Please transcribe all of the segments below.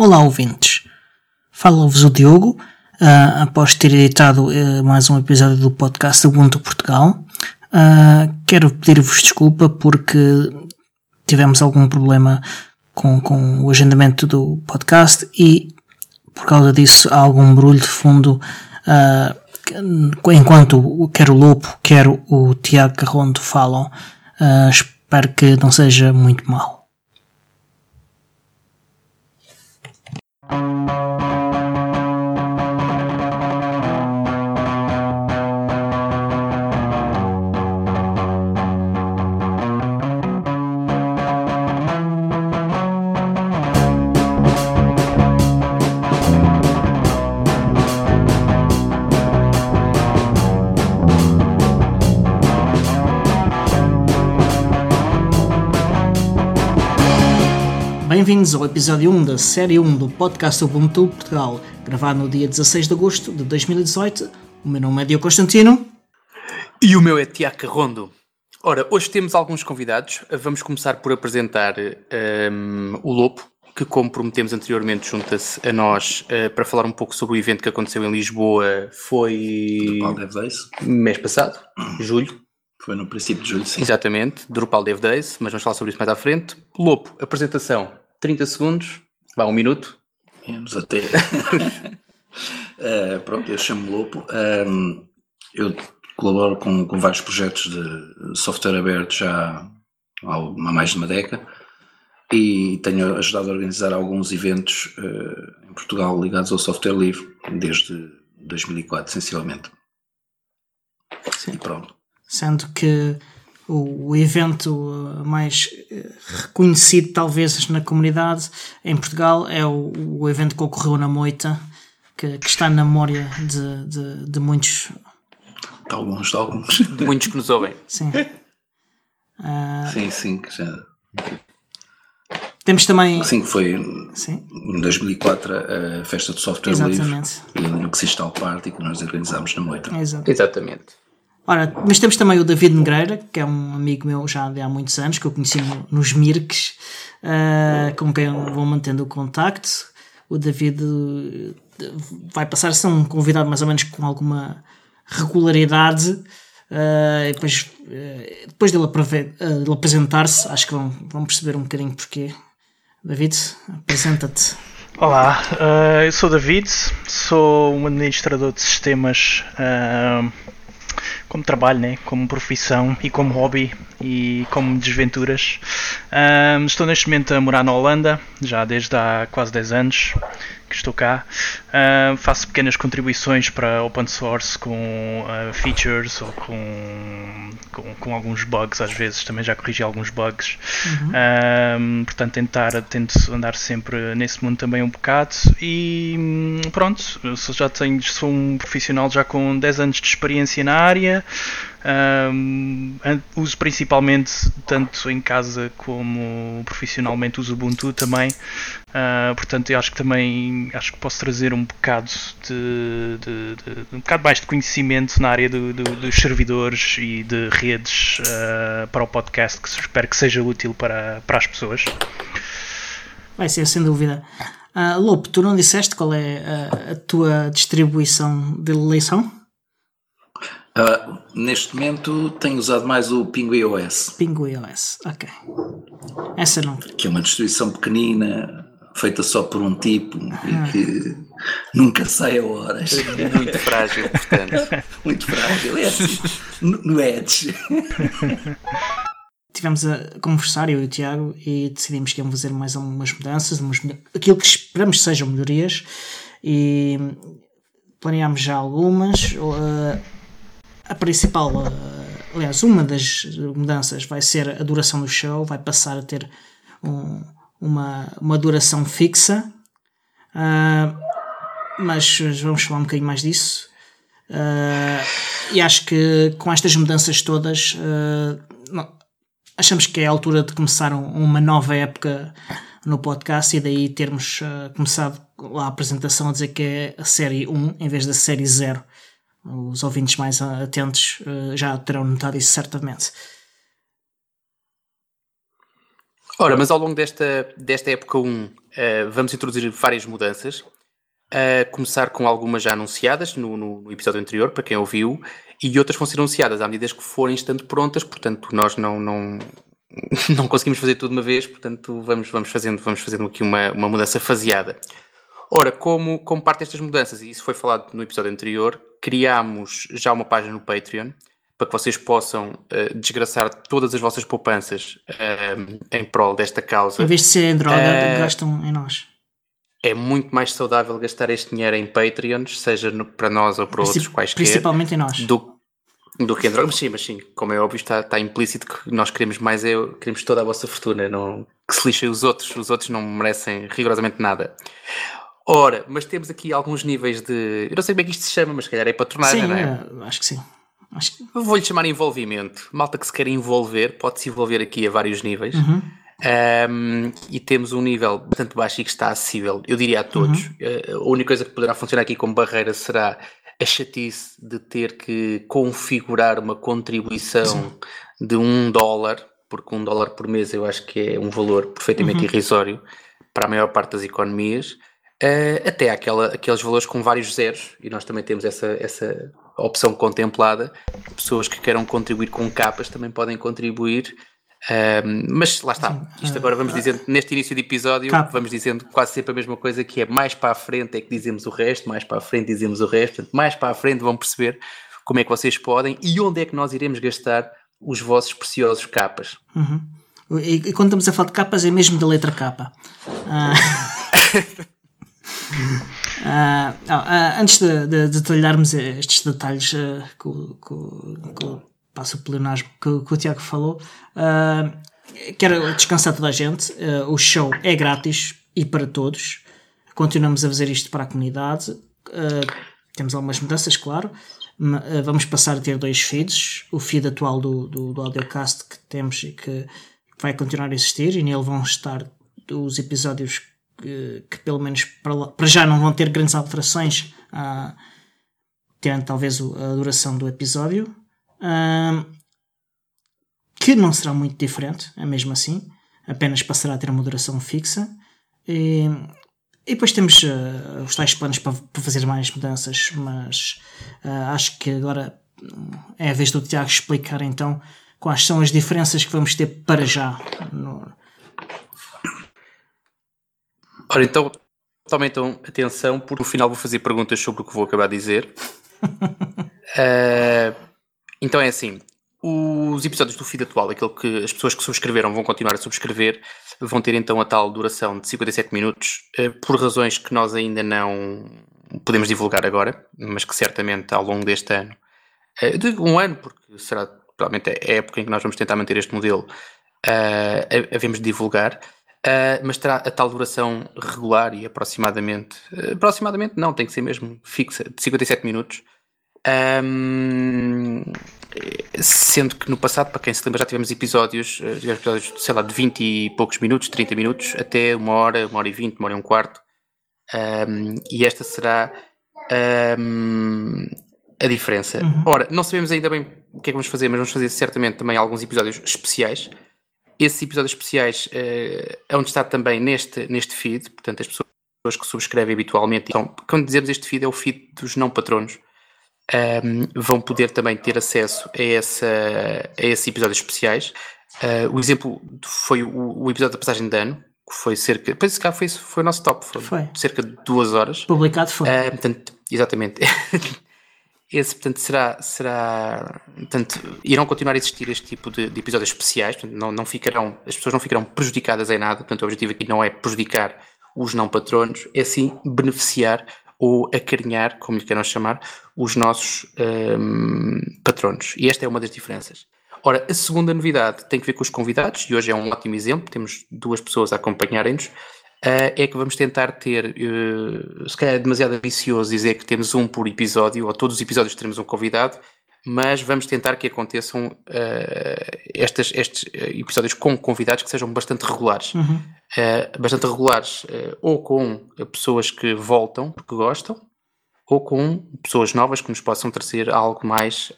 Olá, ouvintes. Fala-vos o Diogo, uh, após ter editado uh, mais um episódio do podcast Ubuntu Portugal. Uh, quero pedir-vos desculpa porque tivemos algum problema com, com o agendamento do podcast e por causa disso há algum barulho de fundo enquanto quer o Lopo, quer o Tiago Carrondo falam. espero que não seja muito mal. Bem-vindos ao episódio 1 da série 1 do podcast Ubuntu Portugal, gravado no dia 16 de agosto de 2018. O meu nome é Diogo Constantino. E o meu é Tiago Rondo. Ora, hoje temos alguns convidados. Vamos começar por apresentar um, o Lopo, que, como prometemos anteriormente, junta-se a nós uh, para falar um pouco sobre o evento que aconteceu em Lisboa. Foi. Drupal Dev Days. Mês passado, julho. Foi no princípio de julho, sim. Exatamente, Drupal Dev Days, mas vamos falar sobre isso mais à frente. Lopo, apresentação. 30 segundos, vá, um minuto. Menos até. uh, pronto, eu chamo Lopo. Um, eu colaboro com, com vários projetos de software aberto já há mais de uma década e tenho ajudado a organizar alguns eventos uh, em Portugal ligados ao software livre desde 2004, essencialmente. Sim. E pronto. Sendo que o, o evento uh, mais uh, reconhecido, talvez, na comunidade em Portugal é o, o evento que ocorreu na Moita, que, que está na memória de, de, de, muitos. De alguns, de alguns. De muitos que nos ouvem. Sim. Uh, sim, sim. Já... Temos também. Sim, foi sim. em 2004 a festa do software Exatamente. livre e no Crystal Party que nós organizámos na Moita. Exato. Exatamente. Ora, mas temos também o David Negreira, que é um amigo meu já de há muitos anos, que eu conheci nos Mirques, uh, com quem vou mantendo o contacto. O David eh, vai passar a ser um convidado mais ou menos com alguma regularidade. Uh, depois, uh, depois dele, uh, apresentar-se, acho que vão, vão perceber um bocadinho porquê. David, apresenta-te. Olá, eu sou David, sou um administrador de sistemas como trabalho, né? como profissão e como hobby e como desventuras. Um, estou neste momento a morar na Holanda, já desde há quase 10 anos que estou cá. Uh, faço pequenas contribuições para open source com uh, features ou com, com, com, alguns bugs, às vezes também já corrigi alguns bugs. Uhum. Uh, portanto, tentar, tento andar sempre nesse mundo também um bocado. E hum, pronto, já tenho, sou um profissional já com 10 anos de experiência na área. Um, uso principalmente tanto em casa como profissionalmente uso Ubuntu também. Uh, portanto, eu acho que também acho que posso trazer um bocado de, de, de um bocado mais de conhecimento na área do, do, dos servidores e de redes uh, para o podcast, que espero que seja útil para, para as pessoas. Vai ser, sem dúvida. Uh, Lopo, tu não disseste qual é a, a tua distribuição de eleição? Uh, neste momento tenho usado mais o PinguiOS. PinguiOS, ok. Essa não. Que é uma distribuição pequenina, feita só por um tipo e que nunca sai a horas. Muito frágil, portanto. Muito frágil, é assim, no Edge. Tivemos a conversar, eu e o Tiago, e decidimos que íamos fazer mais algumas mudanças, umas, aquilo que esperamos que sejam melhorias, e planeámos já algumas. Uh, a principal, aliás, uma das mudanças vai ser a duração do show, vai passar a ter um, uma, uma duração fixa, uh, mas vamos falar um bocadinho mais disso. Uh, e acho que com estas mudanças todas, não, achamos que é a altura de começar uma nova época no podcast e daí termos começado a apresentação a dizer que é a série 1 em vez da série 0 os ouvintes mais atentos já terão notado isso certamente. Ora, mas ao longo desta, desta época 1, uh, vamos introduzir várias mudanças. A começar com algumas já anunciadas no, no, no, episódio anterior, para quem ouviu, e outras vão ser anunciadas à medida que forem estando prontas, portanto, nós não, não, não conseguimos fazer tudo de uma vez, portanto, vamos, vamos, fazendo, vamos fazendo aqui uma, uma mudança faseada. Ora, como, como parte destas mudanças, e isso foi falado no episódio anterior, criámos já uma página no Patreon para que vocês possam uh, desgraçar todas as vossas poupanças uh, em prol desta causa. Em vez de ser em droga, uh, gastam em nós. É muito mais saudável gastar este dinheiro em Patreons, seja no, para nós ou para Princip outros quaisquer. Principalmente em nós. Do, do que em drogas. Mas sim, mas sim, como é óbvio, está, está implícito que nós queremos mais, é, queremos toda a vossa fortuna, não, que se lixem os outros, os outros não merecem rigorosamente nada. Ora, mas temos aqui alguns níveis de. Eu não sei como é que isto se chama, mas se calhar é patronagem, sim, não é? Acho que sim. Vou-lhe chamar envolvimento. Malta que se quer envolver, pode-se envolver aqui a vários níveis. Uhum. Um, e temos um nível bastante baixo e que está acessível, eu diria a todos. Uhum. Uh, a única coisa que poderá funcionar aqui como barreira será a chatice de ter que configurar uma contribuição Sim. de um dólar, porque um dólar por mês eu acho que é um valor perfeitamente uhum. irrisório para a maior parte das economias. Uh, até aquela, aqueles valores com vários zeros, e nós também temos essa, essa opção contemplada. Pessoas que queiram contribuir com capas também podem contribuir. Uh, mas lá está, isto agora vamos dizendo, neste início de episódio, Capa. vamos dizendo quase sempre a mesma coisa, que é mais para a frente é que dizemos o resto, mais para a frente dizemos o resto, portanto, mais para a frente vão perceber como é que vocês podem e onde é que nós iremos gastar os vossos preciosos capas. Uhum. E, e, quando estamos a falar de capas é mesmo da letra capa. Ah. Uh, uh, antes de, de, de, detalharmos estes detalhes uh, que passo o pleonasmo que, que, o Tiago falou, quero descansar toda a gente. o show é grátis e para todos. Continuamos a fazer isto para a comunidade. temos algumas mudanças, claro. Vamos passar a ter dois feeds. O feed atual do, do, do audiocast que temos e que vai continuar a existir, e nele vão estar os episódios que, que pelo menos para, para, já não vão ter grandes alterações, uh, tendo talvez a duração do episódio, que não será muito diferente, é mesmo assim, apenas passará a ter uma duração fixa. E, e depois temos uh, os tais planos para, para, fazer mais mudanças, mas uh, acho que agora é a vez do Tiago explicar então quais são as diferenças que vamos ter para já no, Ora, então, tomem então atenção, porque no final vou fazer perguntas sobre o que vou acabar de dizer. uh, então é assim: os episódios do feed atual, aquele que as pessoas que subscreveram vão continuar a subscrever, vão ter então a tal duração de 57 minutos, uh, por razões que nós ainda não podemos divulgar agora, mas que certamente ao longo deste ano, uh, de um ano, porque será provavelmente a época em que nós vamos tentar manter este modelo, uh, havemos de divulgar. Uh, mas terá a tal duração regular e aproximadamente, uh, aproximadamente não, tem que ser mesmo fixa, de 57 minutos. Um, sendo que no passado, para quem se lembra, já tivemos episódios, uh, tivemos episódios, sei lá, de 20 e poucos minutos, 30 minutos, até uma hora, uma hora e 20, uma hora e um quarto. Um, e esta será um, a diferença. Uhum. Ora, não sabemos ainda bem o que é que vamos fazer, mas vamos fazer certamente também alguns episódios especiais esses episódios especiais uh, hão de estar também neste, neste feed, portanto, as pessoas que subscrevem habitualmente. Então, quando dizemos este feed, é o feed dos não patronos. Um, vão poder também ter acesso a, essa, a esses episódios especiais. Uh, o exemplo foi o, o, episódio da passagem de ano, que foi cerca. Depois, esse foi, foi o nosso top, foi, foi. cerca de duas horas. Publicado foi. Uh, portanto, exatamente. Esse, portanto, será, será, portanto, irão continuar a existir este tipo de, de episódios especiais, portanto, não, não ficarão, as pessoas não ficarão prejudicadas em nada, portanto, o objetivo aqui não é prejudicar os não patronos, é sim beneficiar ou acarinhar, como lhe queiram chamar, os nossos um, patronos. E esta é uma das diferenças. Ora, a segunda novidade tem que ver com os convidados, e hoje é um ótimo exemplo, temos duas pessoas a acompanharem-nos, é que vamos tentar ter, uh, se calhar é demasiado ambicioso dizer que temos um por episódio, ou todos os episódios teremos um convidado, mas vamos tentar que aconteçam uh, estas, estes episódios com convidados que sejam bastante regulares. Uhum. bastante regulares, ou com pessoas que voltam porque gostam, ou com pessoas novas que nos possam trazer algo mais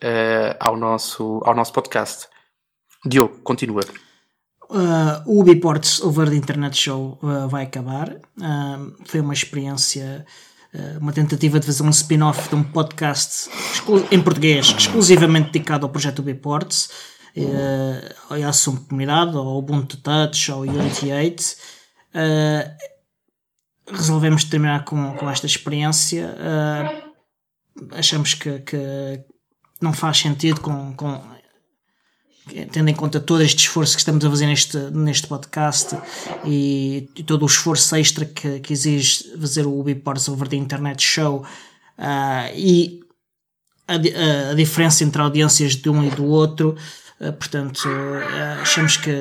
ao, nosso, ao nosso podcast. Diogo, continua. Uh, o Ubiports Over the Internet Show uh, vai acabar. Uh, foi uma experiência, uma tentativa de fazer um spin-off de um podcast em português exclusivamente dedicado ao projeto Ubiports, uh, à sua comunidade, ao Ubuntu Touch, ao Unity 8. resolvemos terminar com, com esta experiência. achamos que, que não faz sentido com, com tendo em conta todo este esforço que estamos a fazer neste, neste podcast e, todo o esforço extra que, que exige fazer o Ubiports Over the Internet Show uh, e a, a, a, diferença entre audiências de um e do outro, uh, portanto, uh, achamos que,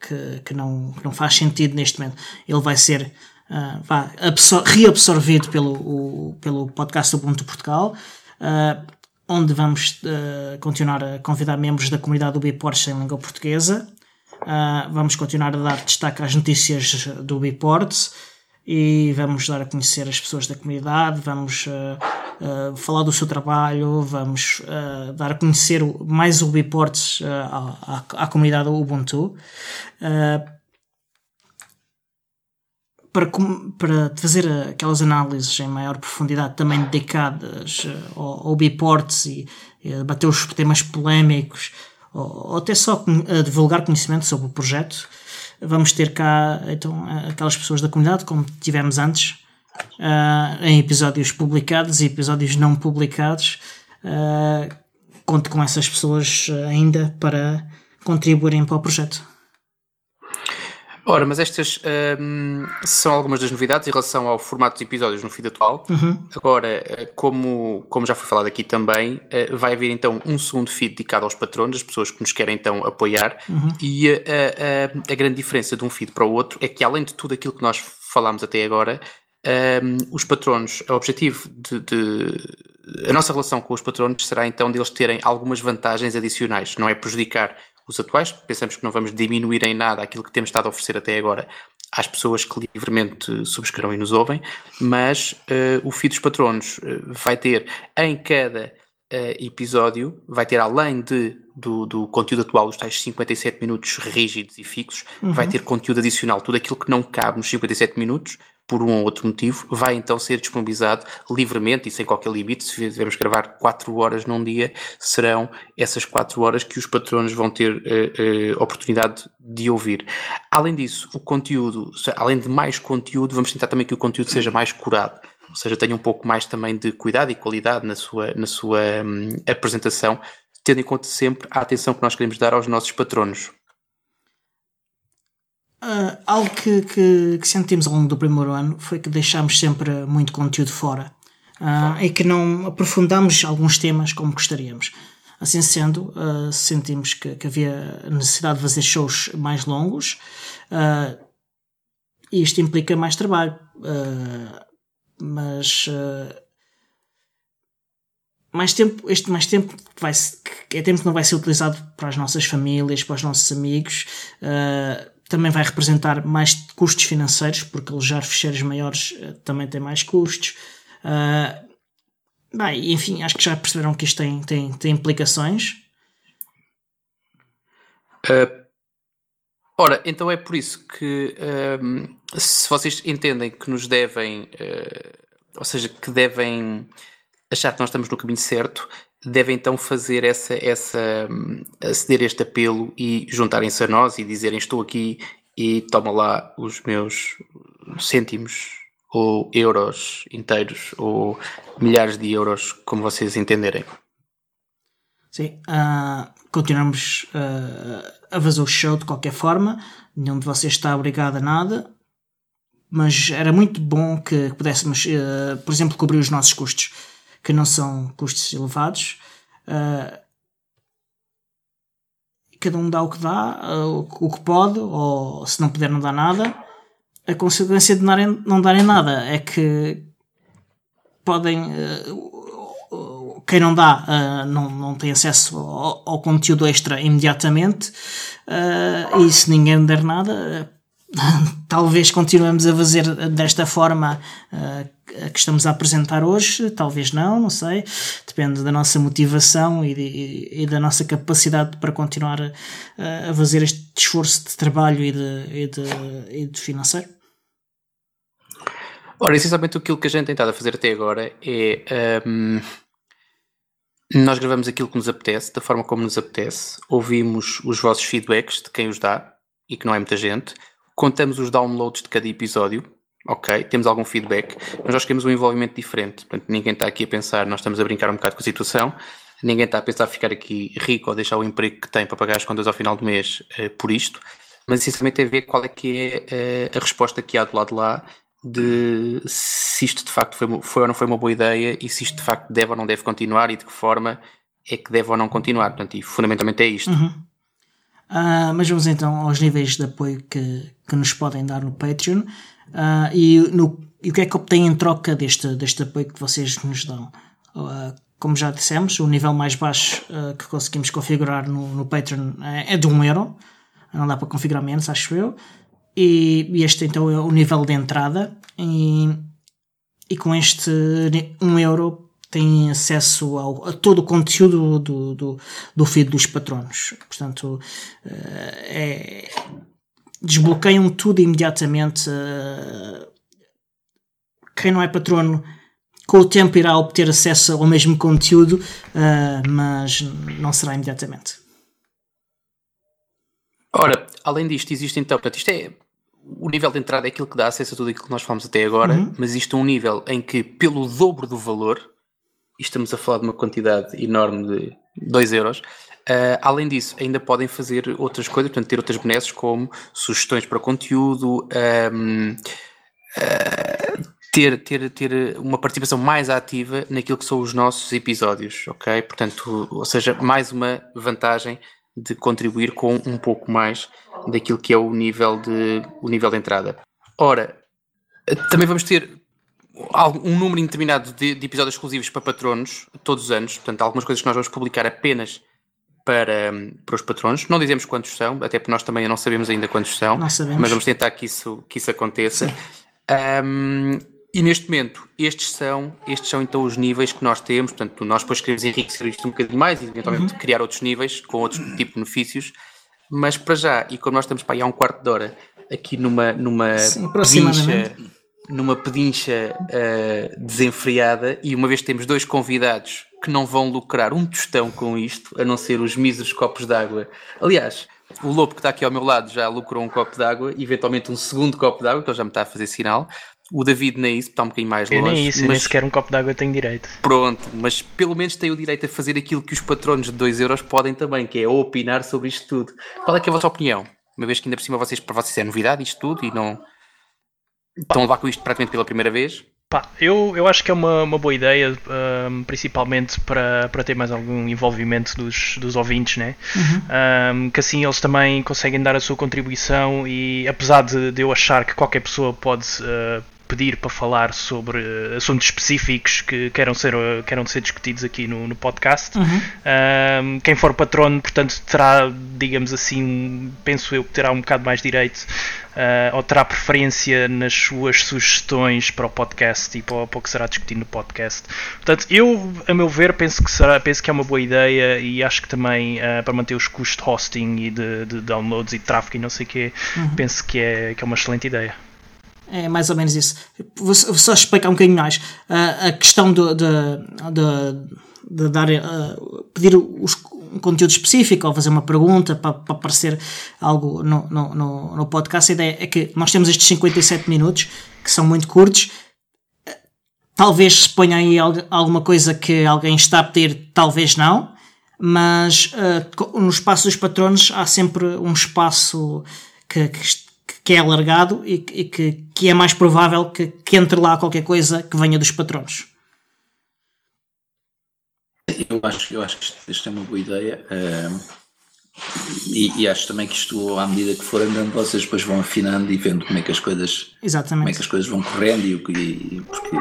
que, que, não, que não faz sentido neste momento. Ele vai ser reabsorvido pelo, o, pelo podcast do Ubuntu Portugal. Uh, onde vamos uh, continuar a convidar membros da comunidade do Biports em língua portuguesa. Uh, vamos continuar a dar destaque às notícias do Biports e vamos dar a conhecer as pessoas da comunidade, vamos uh, falar do seu trabalho, vamos dar a conhecer mais o Biports à, à, comunidade Ubuntu para, para fazer aquelas análises em maior profundidade, também dedicadas eh, ao, ao Biports e, e bater os temas polémicos, ou, ou até só a divulgar conhecimento sobre o projeto, vamos ter cá então aquelas pessoas da comunidade, como tivemos antes, uh, em episódios publicados e episódios não publicados. Uh, conto com essas pessoas ainda para contribuírem para o projeto. Ora, mas estas um, são algumas das novidades em relação ao formato dos episódios no feed atual. Uhum. Agora, eh, como, como já foi falado aqui também, eh, vai haver então um segundo feed dedicado aos patronos, as pessoas que nos querem então apoiar. Uhum. E a, a, a, grande diferença de um feed para o outro é que, além de tudo aquilo que nós falámos até agora, um, os patronos, o objetivo de, de, a nossa relação com os patronos será então deles terem algumas vantagens adicionais, não é prejudicar os atuais. Pensamos que não vamos diminuir em nada aquilo que temos estado a oferecer até agora às pessoas que livremente subscrevam e nos ouvem, mas uh, o feed dos patronos uh, vai ter em cada uh, episódio, vai ter além de, do, do, conteúdo atual, os tais 57 minutos rígidos e fixos, uhum. vai ter conteúdo adicional, tudo aquilo que não cabe nos 57 minutos, por um ou outro motivo, vai então ser disponibilizado livremente e sem qualquer limite. Se tivermos gravar 4 horas num dia, serão essas 4 horas que os patronos vão ter uh, uh, oportunidade de ouvir. Além disso, o conteúdo, além de mais conteúdo, vamos tentar também que o conteúdo seja mais curado. Ou seja, tenha um pouco mais também de cuidado e qualidade na sua, na sua um, apresentação, tendo em conta sempre a atenção que nós queremos dar aos nossos patronos. Uh, algo que, que, que, sentimos ao longo do primeiro ano foi que deixámos sempre muito conteúdo fora uh, e que não aprofundamos alguns temas como gostaríamos. Assim sendo, uh, sentimos que, que, havia necessidade de fazer shows mais longos e isto implica mais trabalho. mas mais tempo, este mais tempo vai é tempo que não vai ser utilizado para as nossas famílias, para os nossos amigos. Uh, também vai representar mais custos financeiros, porque alojar ficheiros maiores uh, também tem mais custos. Uh, bem, enfim, acho que já perceberam que isto tem, tem, tem implicações. Uh, ora, então é por isso que se vocês entendem que nos devem, ou seja, que devem achar que nós estamos no caminho certo, devem então fazer essa, essa aceder este apelo e juntarem-se a nós e dizerem estou aqui e toma lá os meus cêntimos ou euros inteiros ou milhares de euros, como vocês entenderem. Sim, uh, continuamos uh, a fazer o show de qualquer forma, nenhum de vocês está obrigado a nada, mas era muito bom que pudéssemos, uh, por exemplo, cobrir os nossos custos que não são custos elevados. Uh, cada um dá o que dá, uh, o que pode, ou se não puder, não dá nada. A consequência de não darem nada é que podem. Uh, quem não dá não, não tem acesso ao, ao conteúdo extra imediatamente, e se ninguém der nada, talvez continuemos a fazer desta forma uh, que estamos a apresentar hoje, talvez não, não sei. Depende da nossa motivação e, de, e da nossa capacidade para continuar a, a, fazer este esforço de trabalho e de, e de, e de financeiro. Ora, essencialmente aquilo que a gente tem estado a fazer até agora é. Um, nós gravamos aquilo que nos apetece, da forma como nos apetece, ouvimos os vossos feedbacks de quem os dá, e que não é muita gente, contamos os downloads de cada episódio, ok? Temos algum feedback, mas nós queremos um envolvimento diferente. Portanto, ninguém está aqui a pensar, nós estamos a brincar um bocado com a situação, ninguém está a pensar ficar aqui rico ou deixar o emprego que tem para pagar as contas ao final do mês uh, por isto, mas essencialmente é ver qual é que é uh, a resposta que há do lado de lá de se isto de facto foi, foi ou não foi uma boa ideia e se isto de facto deve ou não deve continuar e de que forma é que deve ou não continuar. Portanto, e fundamentalmente é isto. Uhum. Uh, mas vamos então aos níveis de apoio que, que nos podem dar no Patreon uh, e, no, e o que é que obtêm em troca deste, deste apoio que vocês nos dão. Uh, como já dissemos, o nível mais baixo que conseguimos configurar no, no Patreon é, é de 1 um euro, não dá para configurar menos, acho eu. E, e este então é o nível de entrada, e, e com este 1 um euro têm acesso ao, a todo o conteúdo do, do, do feed dos patronos. Portanto, eh, é, desbloqueiam tudo imediatamente. Eh, quem não é patrono, com o tempo irá obter acesso ao mesmo conteúdo, eh, mas não será imediatamente. Ora, além disto, existe então, portanto, isto é o nível de entrada é aquilo que dá acesso a tudo aquilo que nós falamos até agora, uhum. mas existe um nível em que, pelo dobro do valor, estamos a falar de uma quantidade enorme de 2 euros. Uh, além disso, ainda podem fazer outras coisas, portanto, ter outras benesses como sugestões para conteúdo, um, uh, ah, ter, ter, ter uma participação mais ativa naquilo que são os nossos episódios, ok? Portanto, ou seja, mais uma vantagem de contribuir com um pouco mais daquilo que é o nível de, o nível de entrada. Ora, também vamos ter um número indeterminado de, de, episódios exclusivos para patronos todos os anos. Portanto, algumas coisas que nós vamos publicar apenas para, para os patronos. Não dizemos quantos são, até porque nós também não sabemos ainda quantos são, mas vamos tentar que isso, que isso aconteça. Um, e neste momento, estes são, estes são então os níveis que nós temos. Portanto, nós depois queremos enriquecer isto um bocadinho mais e eventualmente uhum. criar outros níveis com outros tipos de benefícios. Mas para já, e como nós estamos para aí há um quarto de hora aqui numa, numa Sim, numa pedincha uh, desenfreada e uma vez temos dois convidados que não vão lucrar um tostão com isto, a não ser os míseros copos d'água. Aliás, o Lobo que está aqui ao meu lado já lucrou um copo d'água, eventualmente um segundo copo d'água, que ele já me está a fazer sinal. O David nem isso, está um bocadinho mais longe. Eu nem isso, mas... nem sequer um copo d'água tenho direito. Pronto, mas pelo menos tem o direito a fazer aquilo que os patronos de 2 euros podem também, que é opinar sobre isto tudo. Qual é, que é a vossa opinião? Uma vez que ainda por cima vocês, para vocês é novidade isto tudo e não Estão a levar com isto praticamente pela primeira vez? Pá, eu, eu acho que é uma, uma boa ideia, um, principalmente para, para ter mais algum envolvimento dos, dos ouvintes, né? Uhum. Um, que assim eles também conseguem dar a sua contribuição e apesar de, de eu achar que qualquer pessoa pode uh, pedir para falar sobre uh, assuntos específicos que queiram ser, uh, queiram ser discutidos aqui no, no podcast. Uhum. Um, quem for patrono, portanto, terá, digamos assim, penso eu que terá um bocado mais direito uh, ou terá preferência nas suas sugestões para o podcast e para, para o que será discutido no podcast. Portanto, eu, a meu ver, penso que, será, penso que é uma boa ideia e acho que também uh, para manter os custos de hosting e de, de downloads e de tráfego e não sei o quê, uhum. penso que é, que é uma excelente ideia. É mais ou menos isso. Vou, só explicar um bocadinho mais. Uh, a questão de, de, de, de dar, uh, pedir os, um conteúdo específico ou fazer uma pergunta para, para aparecer algo no, no, no, podcast. A ideia é que nós temos estes 57 minutos, que são muito curtos. Talvez se ponha aí alguma coisa que alguém está a pedir, talvez não. Mas uh, no espaço dos patronos há sempre um espaço que, que que é alargado e, e que, que, é mais provável que, que, entre lá qualquer coisa que venha dos patronos. Eu acho, eu acho que isto, é uma boa ideia. Uh, e, e, acho também que isto, à medida que for andando, vocês depois vão afinando e vendo como é que as coisas, Exatamente. Como é que as coisas vão correndo e que. Porque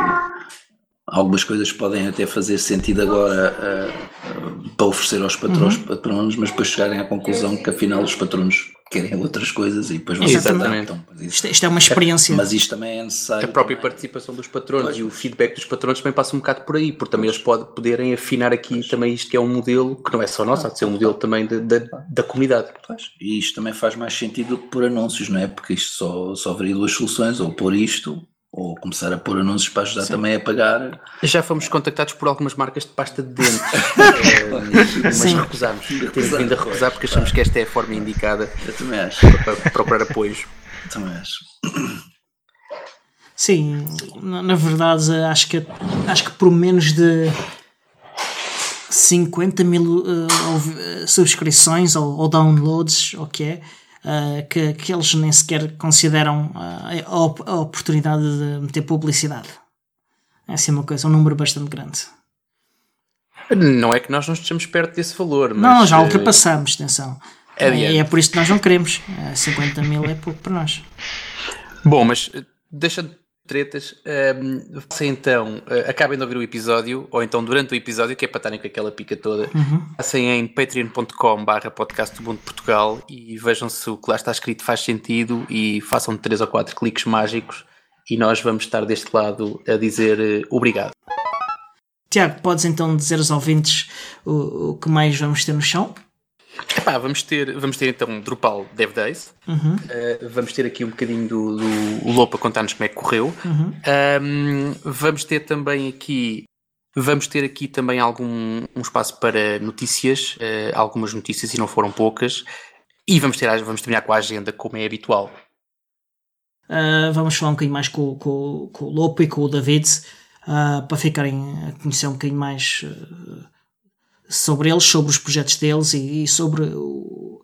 algumas coisas podem até fazer sentido agora uh, uh, para oferecer aos patrões, uhum. patronos, mas depois chegarem à conclusão que afinal os patronos querem outras coisas e depois vão Exatamente. Então, isto, isto, é uma experiência. Mas isto também é necessário. A própria também. participação dos patronos pois. e o feedback dos patronos também passa um bocado por aí, porque também pois. eles podem, poderem afinar aqui pois. também isto que é um modelo que não é só nosso, há de ser um modelo também de, de, da comunidade. E isto também faz mais sentido do que por anúncios, não é? Porque isto só, só haveria duas soluções, ou por isto ou começar a pôr anúncios para ajudar Sim. também a pagar. Já fomos contactados por algumas marcas de pasta de dentes, eh, mas Sim. recusámos. Temos vindo a recusar porque achamos que esta é a forma indicada Eu também acho. para procurar apoios. Eu também acho. Sim, na verdade acho que, acho que por menos de 50 mil uh, subscrições ou, ou downloads, o que é, uh, que, que eles nem sequer consideram uh, a, op a, oportunidade de meter publicidade. É assim uma coisa, um número bastante grande. Não é que nós não estejamos perto desse valor, mas. Não, já ultrapassamos, atenção. É, é, é por isso que nós não queremos. 50 mil é pouco para nós. Bom, mas deixa tretas. Um, se então uh, acabem de ouvir o episódio, ou então durante o episódio, que é para estarem com aquela pica toda, uhum. passem em patreon.com/barra podcast do Mundo Portugal e vejam se o que lá está escrito faz sentido e façam três ou quatro cliques mágicos e nós vamos estar deste lado a dizer uh, obrigado. Tiago, podes então dizer aos ouvintes o, o que mais vamos ter no chão? Epá, vamos ter, vamos ter então Drupal Dev Days. Uhum. Uh, vamos ter aqui um bocadinho do, do Lopo a contar-nos como é que correu. Uhum. Um, vamos ter também aqui Vamos ter aqui também algum um espaço para notícias, uh, algumas notícias e não foram poucas. E vamos, ter, vamos terminar com a agenda como é habitual. Uh, vamos falar um bocadinho mais com, com, com o Lopo e com o David uh, para ficarem a conhecer um bocadinho mais sobre eles, sobre os projetos deles e, e sobre o,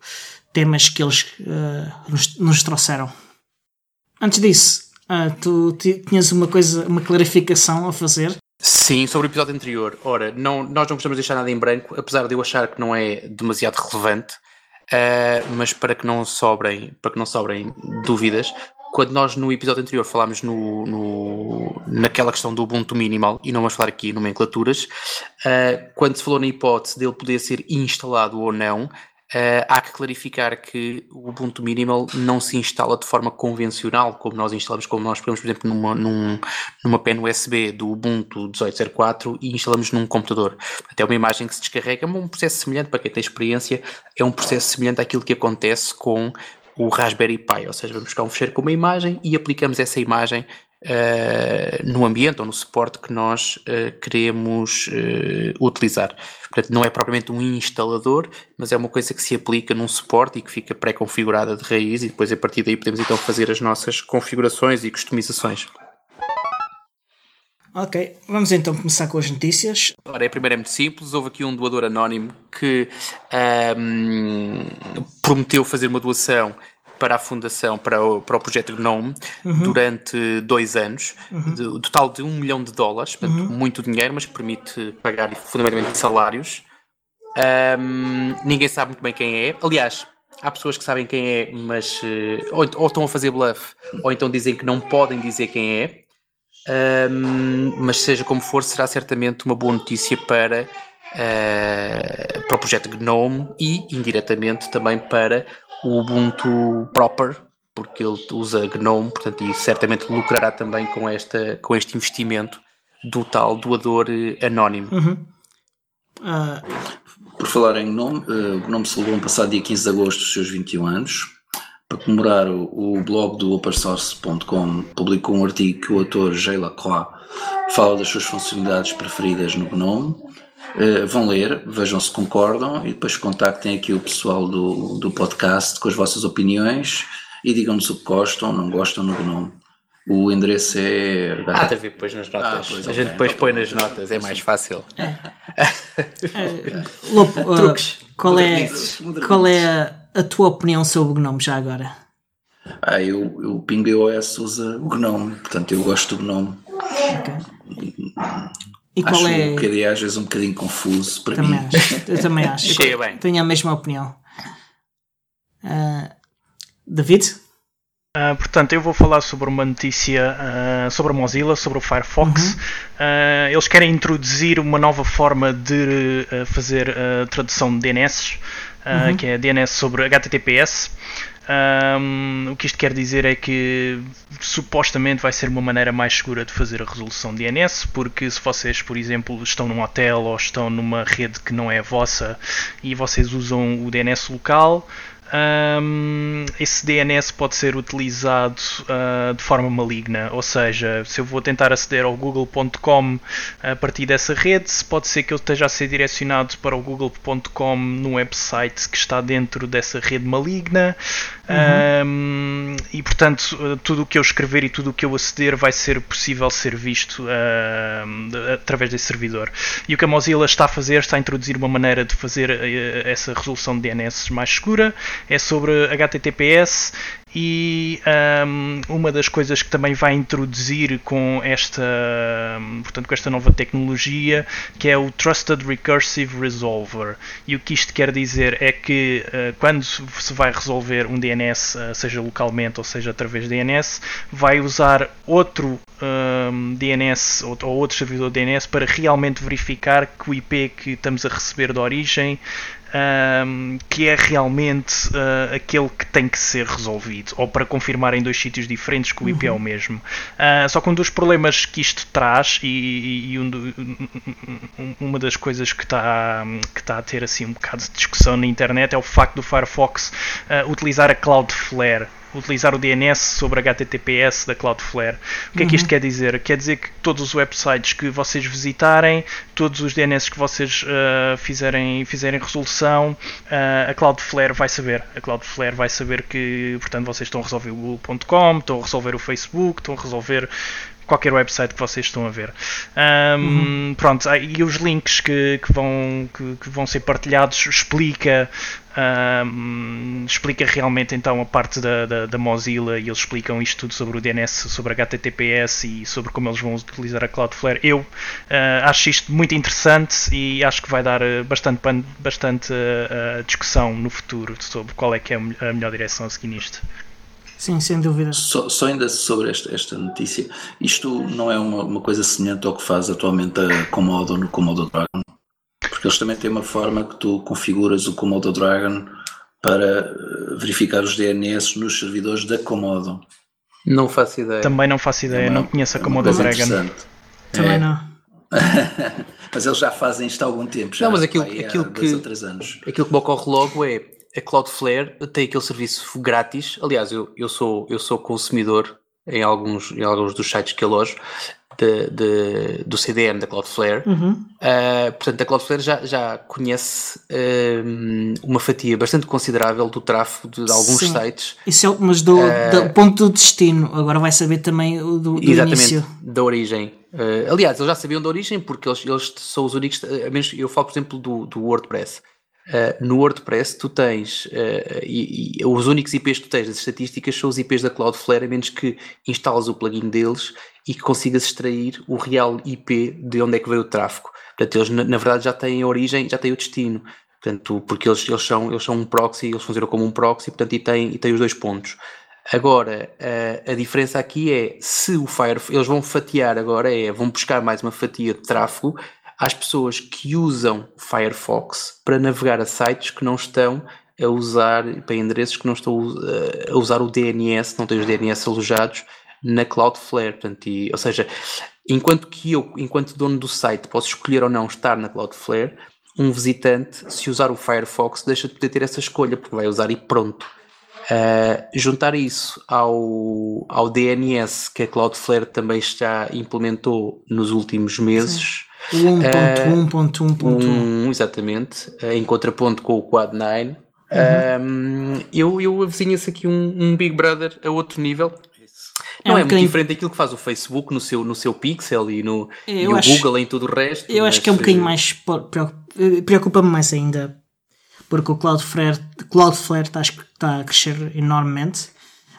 temas que eles uh, nos, nos, trouxeram. Antes disso, uh, tu tinhas uma coisa, uma clarificação a fazer? Sim, sobre o episódio anterior. Ora, não, nós não gostamos de deixar nada em branco, apesar de eu achar que não é demasiado relevante, uh, mas para que não sobrem, para que não sobrem dúvidas, quando nós no episódio anterior falámos no, no, naquela questão do Ubuntu Minimal, e não vamos falar aqui em nomenclaturas, uh, quando se falou na hipótese dele poder ser instalado ou não, Uh, há que clarificar que o Ubuntu Minimal não se instala de forma convencional, como nós instalamos, como nós pegamos, por exemplo, numa, num, numa pen USB do Ubuntu 18.04 e instalamos num computador. Até uma imagem que se descarrega é um processo semelhante, para quem tem experiência, é um processo semelhante àquilo que acontece com o Raspberry Pi, ou seja, vamos buscar um fecheiro com uma imagem e aplicamos essa imagem uh, no ambiente ou no suporte que nós uh, queremos uh, utilizar. Portanto, não é propriamente um instalador, mas é uma coisa que se aplica num suporte e que fica pré-configurada de raiz e depois a partir daí podemos então fazer as nossas configurações e customizações. Ok, vamos então começar com as notícias. Ora, a primeira é muito simples. Houve aqui um doador anónimo que um, prometeu fazer uma doação para a fundação, para o, para o projeto Gnome, uhum. durante dois anos, uhum. de, total de um milhão de dólares, portanto, uhum. muito dinheiro, mas permite pagar fundamentalmente salários. Um, ninguém sabe muito bem quem é. Aliás, há pessoas que sabem quem é, mas uh, ou, ou, estão a fazer bluff, ou então dizem que não podem dizer quem é. Um, mas seja como for, será certamente uma boa notícia para, uh, para o projeto GNOME e indiretamente também para o Ubuntu proper, porque ele usa GNOME, portanto, e certamente lucrará também com, esta, com este investimento do tal doador eh, anónimo. Uhum. Uh... Por falar em GNOME, uh, o GNOME celebrou no passado dia 15 de agosto os seus 21 anos para comemorar o, o blog do opensource.com publicou um artigo que o autor Jay Lacroix fala das suas funcionalidades preferidas no GNOME. Uh, vão ler, vejam se concordam e depois contactem aqui o pessoal do, do podcast com as vossas opiniões e digam-nos o que gostam ou não gostam no GNOME. O endereço é. Ah, deve depois nas notas. Ah, pois, a gente depois põe nas notas, é mais fácil. É. é. Lopo, uh, Truques. Qual é, qual é a tua opinião sobre o Gnome já agora? Ah, eu, o PingOS usa o Gnome, portanto eu gosto do Gnome. Okay. E qual acho é? que às vezes um bocadinho confuso para também mim. Acho. Eu também acho. Cheia bem. Tenho a mesma opinião. Uh, David? Uh, portanto, eu vou falar sobre uma notícia uh, sobre a Mozilla, sobre o Firefox. Uhum. Uh, eles querem introduzir uma nova forma de fazer tradução de DNS, uhum. que é DNS sobre HTTPS. Um, o que isto quer dizer é que supostamente vai ser uma maneira mais segura de fazer a resolução DNS, porque se vocês, por exemplo, estão num hotel ou estão numa rede que não é vossa e vocês usam o DNS local, um, esse DNS pode ser utilizado uh, de forma maligna, ou seja, se eu vou tentar aceder ao google.com a partir dessa rede, pode ser que eu esteja a ser direcionado para o google.com num website que está dentro dessa rede maligna uhum. um, e portanto tudo o que eu escrever e tudo o que eu aceder vai ser possível ser visto uh, através desse servidor. E o que a Mozilla está a fazer está a introduzir uma maneira de fazer uh, essa resolução de DNS mais segura é sobre HTTPS e um, uma das coisas que também vai introduzir com esta, portanto, com esta nova tecnologia que é o Trusted Recursive Resolver. E o que isto quer dizer é que uh, quando se vai resolver um DNS, uh, seja localmente ou seja através de DNS, vai usar outro um, DNS ou, ou outro servidor DNS para realmente verificar que o IP que estamos a receber de origem um, que é realmente uh, aquele que tem que ser resolvido, ou para confirmar em dois sítios diferentes que o IP uhum. é o uhum. mesmo. Uh, só que um dos problemas que isto traz, e, e um do, um, uma das coisas que está, que está a ter assim um bocado de discussão na internet, é o facto do Firefox uh, utilizar a Cloudflare utilizar o DNS sobre HTTPS da Cloudflare. O que é que isto uhum. quer dizer? Quer dizer que todos os websites que vocês visitarem, todos os DNS que vocês uh, fizerem, fizerem resolução, uh, a Cloudflare vai saber. A Cloudflare vai saber que, portanto, vocês estão a resolver o Google.com, estão a resolver o Facebook, estão a resolver qualquer website que vocês estão a ver. Um, uhum. Pronto, e os links que, que vão, que, que, vão ser partilhados explica um, explica realmente então a parte da, da, da, Mozilla e eles explicam isto tudo sobre o DNS, sobre HTTPS e sobre como eles vão utilizar a Cloudflare. Eu uh, acho isto muito interessante e acho que vai dar ah, bastante, bastante uh, discussão no futuro sobre qual é que é a melhor direção a seguir nisto. Sim, sem dúvida. Só, só ainda sobre esta, esta notícia, isto não é uma, uma coisa semelhante ao que faz atualmente a Komodo no Komodo Dragon? Porque eles também têm uma forma que tu configuras o Komodo Dragon para eh, verificar os DNS nos servidores da Komodo. Não faço ideia. Também não faço ideia, é uma, não conheço a é Komodo Dragon. Também é. não. mas eles já fazem isto há algum tempo, já não, mas aquilo, aquilo que, anos. Aquilo que me ocorre logo é a Cloudflare tem aquele serviço grátis. Aliás, eu, eu, sou, eu sou consumidor em alguns, em alguns dos sites que alojo de, de, do CDN da Cloudflare. Uhum. Uh, portanto, a Cloudflare já, já conhece uh, uma fatia bastante considerável do tráfego de, de alguns Sim. sites. Isso é, mas do, uh, do, ponto do destino. Agora vai saber também do, do exatamente, início. da origem. Uh, aliás, eles já sabiam da origem porque eles, eles são os únicos. A menos, eu falo, por exemplo, do, do WordPress. No WordPress tu tens, e, e, os únicos IPs que tu tens das estatísticas são os IPs da Cloudflare, a menos que instales o plugin deles e que consigas extrair o real IP de onde é que veio o tráfego. Portanto, eles na, na verdade já têm a origem, já têm o destino. Portanto, porque eles, eles, são, eles são um proxy, eles funcionam como um proxy, portanto, e têm, e têm os dois pontos. Agora, a, a diferença aqui é se o Firefox, eles vão fatiar agora, é, vão buscar mais uma fatia de tráfego às pessoas que usam Firefox para navegar a sites que não estão a usar, para endereços que não estão a usar o DNS, não têm os DNS alojados na Cloudflare. Portanto, e, ou seja, enquanto que eu, enquanto dono do site, posso escolher ou não estar na Cloudflare, um visitante, se usar o Firefox, deixa de poder ter essa escolha, porque vai usar e pronto. Uh, juntar isso ao, ao DNS que a Cloudflare também já implementou nos últimos meses. 1.1.1.1. Um, exatamente, em contraponto com o Quad 9. Uhum. Um, eu, eu avizinho-se aqui um, um, Big Brother a outro nível. É não é, um é muito diferente daquilo que faz o Facebook no seu, no seu Pixel e no e o acho, Google em tudo o resto. Eu acho que é um bocadinho mais. Preocupa-me mais ainda. Porque o Cloudflare, Cloudflare está, está a crescer enormemente.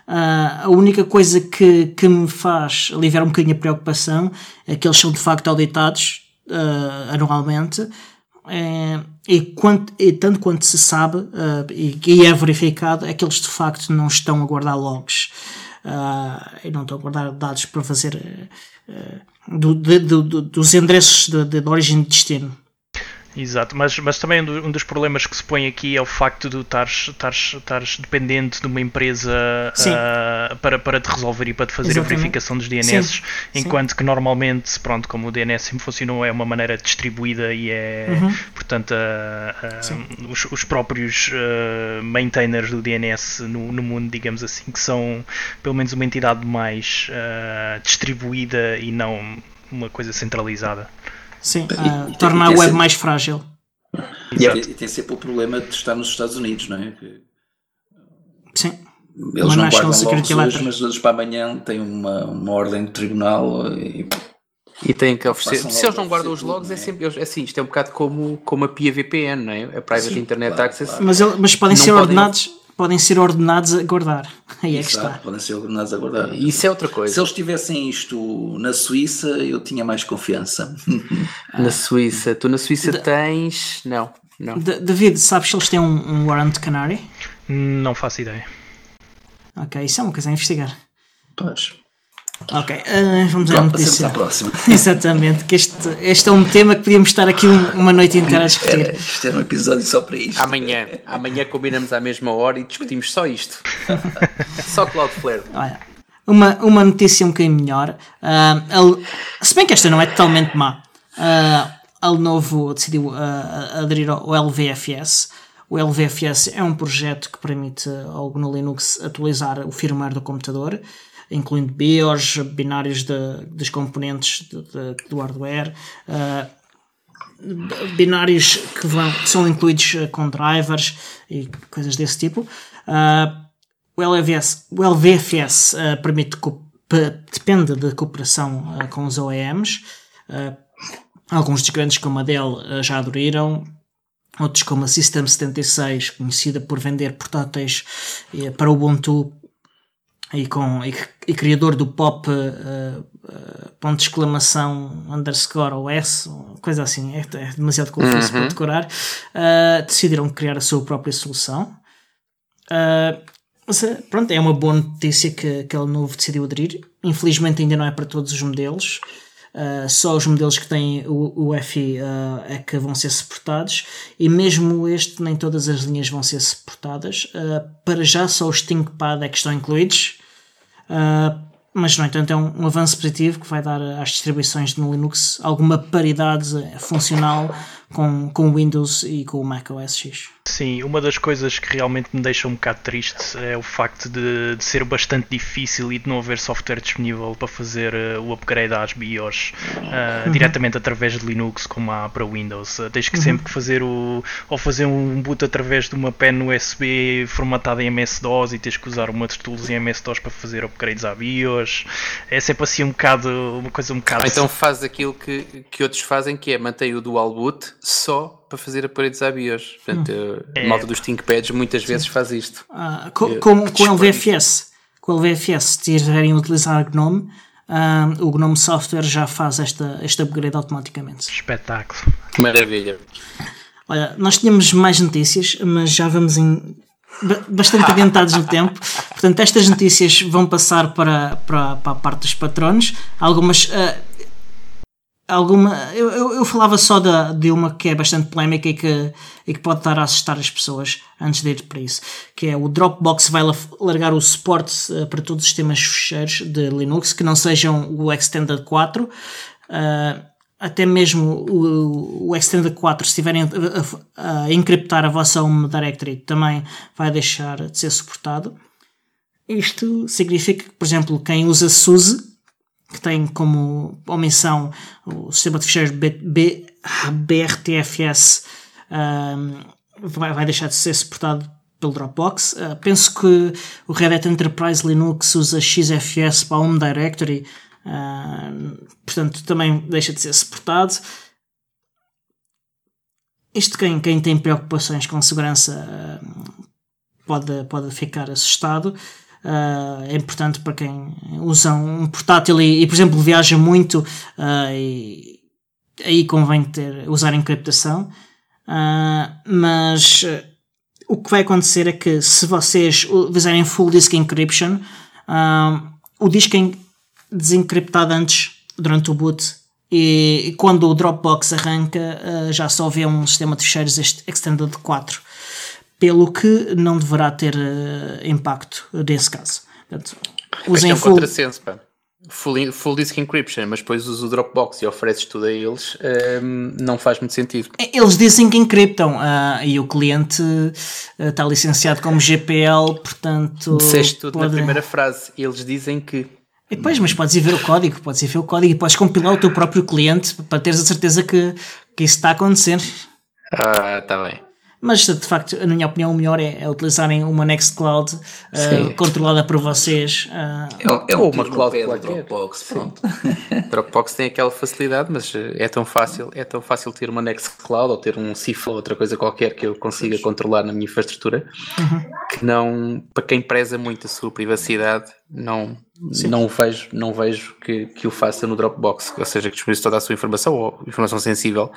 Uh, a única coisa que, que me faz aliviar um bocadinho a preocupação é que eles são de facto auditados uh, anualmente. É, e, quanto, e, tanto quanto se sabe uh, e, e, é verificado é que eles de facto não estão a guardar logs. Uh, e não estou a guardar dados para fazer uh, do, de, do, dos endereços de, de, de origem e destino. Exato, mas, mas também um dos problemas que se põe aqui é o facto de estares, dependente de uma empresa uh, para, para te resolver e para te fazer Exatamente. a verificação dos DNS, Sim. enquanto Sim. que normalmente, pronto, como o DNS sempre funcionou, é uma maneira distribuída e é, uhum. portanto, uh, uh, os, os, próprios maintainers do DNS no, no, mundo, digamos assim, que são pelo menos uma entidade mais distribuída e não uma coisa centralizada. Sim, uh, e, torna e a web sempre... mais frágil. E, e, tem sempre o problema de estar nos Estados Unidos, não é? Que... Sim. Eles não guardam logo hoje, mas hoje para amanhã tem uma, uma ordem do tribunal e... E têm que oferecer. Se eles não guardam os logs, é, é sempre. É assim, isto é um bocado como, como a PIA VPN, não é? A Private Sim, Internet claro, Access. Claro. Mas, mas podem ser podem... ordenados podem ser ordenados a guardar. Aí é que está. Podem ser ordenados a guardar. Isso é outra coisa. Se eles tivessem isto na Suíça, eu tinha mais confiança. na Suíça. Tu na Suíça tens. Não. não. David, sabes se eles têm um, um warrant canary? Não faço ideia. Ok, isso é uma coisa a investigar. Pois. Ok, uh, vamos à notícia. À próxima. Exatamente, que este, este é um tema que podíamos estar aqui uma noite inteira a discutir. É, isto é um episódio só para isto. Amanhã, amanhã combinamos à mesma hora e discutimos só isto. só Cloudflare. Olha, uma, uma notícia um bocadinho melhor. Uh, se bem que esta não é totalmente má. Uh, a Lenovo decidiu uh, aderir ao LVFS. O LVFS é um projeto que permite ao GNU Linux atualizar o firmware do computador incluindo BIOS, binários dos componentes de, de, do hardware, uh, binários que, vão, que são incluídos uh, com drivers e coisas desse tipo. Uh, o, LVS, o LVFS permite depende da cooperação com os OEMs. alguns dos grandes como a Dell já aderiram, outros como a System 76, conhecida por vender portáteis para Ubuntu e, com, e, e criador do pop uh, uh, ponto de exclamação underscore OS, coisa assim, é, é demasiado confuso uhum. para decorar, uh, decidiram criar a sua própria solução. mas, pronto, é uma boa notícia que aquele novo decidiu aderir. Infelizmente ainda não é para todos os modelos. Uh, só os modelos que têm o, o FI uh, é que vão ser suportados e mesmo este nem todas as linhas vão ser suportadas uh, para já só os ThinkPad é que estão incluídos Uh, mas, no entanto, é um, um, avanço positivo que vai dar às distribuições no Linux alguma paridade funcional com, com o Windows e com o Mac OS X. Sim, uma das coisas que realmente me deixa um bocado triste é o facto de, de ser bastante difícil e de não haver software disponível para fazer uh, o upgrade às BIOS uh, uhum. diretamente através de Linux, como há para Windows. Uh, tens que uhum. sempre fazer o. ou fazer um boot através de uma pen USB formatada em MS-DOS e tens que usar uma tools em MS-DOS para fazer upgrades à BIOS. É sempre assim um bocado. uma coisa um bocado. Então faz aquilo que, que outros fazem, que é manter o dual boot só para fazer aparelhos à BIOS. Portanto, hum. a é. malta dos ThinkPads muitas vezes faz isto. Ah, com, com, com o LVFS, com o LVFS, se tiverem a utilizar GNOME, ah, o GNOME Software já faz esta, este upgrade automaticamente. Espetáculo. Maravilha. Olha, nós tínhamos mais notícias, mas já vamos em bastante adiantados no tempo. Portanto, estas notícias vão passar para, para, para a parte dos patronos. Algumas. Uh, alguma. Eu, eu, eu, falava só de, de uma que é bastante polémica e que, e que pode estar a assustar as pessoas antes de ir para isso, que é o Dropbox vai largar o suporte uh, para todos os sistemas fecheiros de Linux que não sejam o Extended 4. Uh, eh, até mesmo o, o Extended 4, se estiverem a, a, a, encriptar a vossa home directory, também vai deixar de ser suportado. Isto significa que, por exemplo, quem usa SUSE que tem como omissão o sistema de ficheiros B, B, BRTFS um, vai, vai, deixar de ser suportado pelo Dropbox. Uh, penso que o Red Hat Enterprise Linux usa XFS para Home Directory, uh, portanto também deixa de ser suportado. Isto quem, quem tem preocupações com segurança uh, pode, pode ficar assustado. Uh, é importante para quem usa um portátil e, e por exemplo, viaja muito uh, e aí convém ter, usar encriptação. Uh, mas o que vai acontecer é que se vocês fizerem full disk encryption, o disco é desencriptado antes, durante o boot, e quando o Dropbox arranca, já só vê um sistema de ficheiros extended 4, pelo que não deverá ter uh, impacto nesse caso. Portanto, usem é um full... contrassenso, pá full, full disk encryption, mas depois usas o Dropbox e ofereces tudo a eles, um, não faz muito sentido. É, eles dizem que encriptam uh, e o cliente uh, está licenciado como GPL, portanto. Disseste tudo pode... na primeira frase. Eles dizem que. E depois, mas podes ir ver o código, podes ir ver o código e podes compilar o teu próprio cliente para teres a certeza que, que isso está a acontecer. Ah, está bem. Mas de facto, na minha opinião, o melhor é, é utilizarem uma Nextcloud uh, controlada por vocês. Uh, é, é um uma cloud qualquer. Dropbox, pronto. Dropbox tem aquela facilidade, mas eh, é tão fácil, é tão fácil ter uma Nextcloud ou ter um CIF ou outra coisa qualquer que eu consiga controlar na minha infraestrutura, uhum. que não, para quem preza muito a sua privacidade, não, não vejo, não vejo que, que o faça no Dropbox, ou seja, que disponibilize toda a sua informação ou informação sensível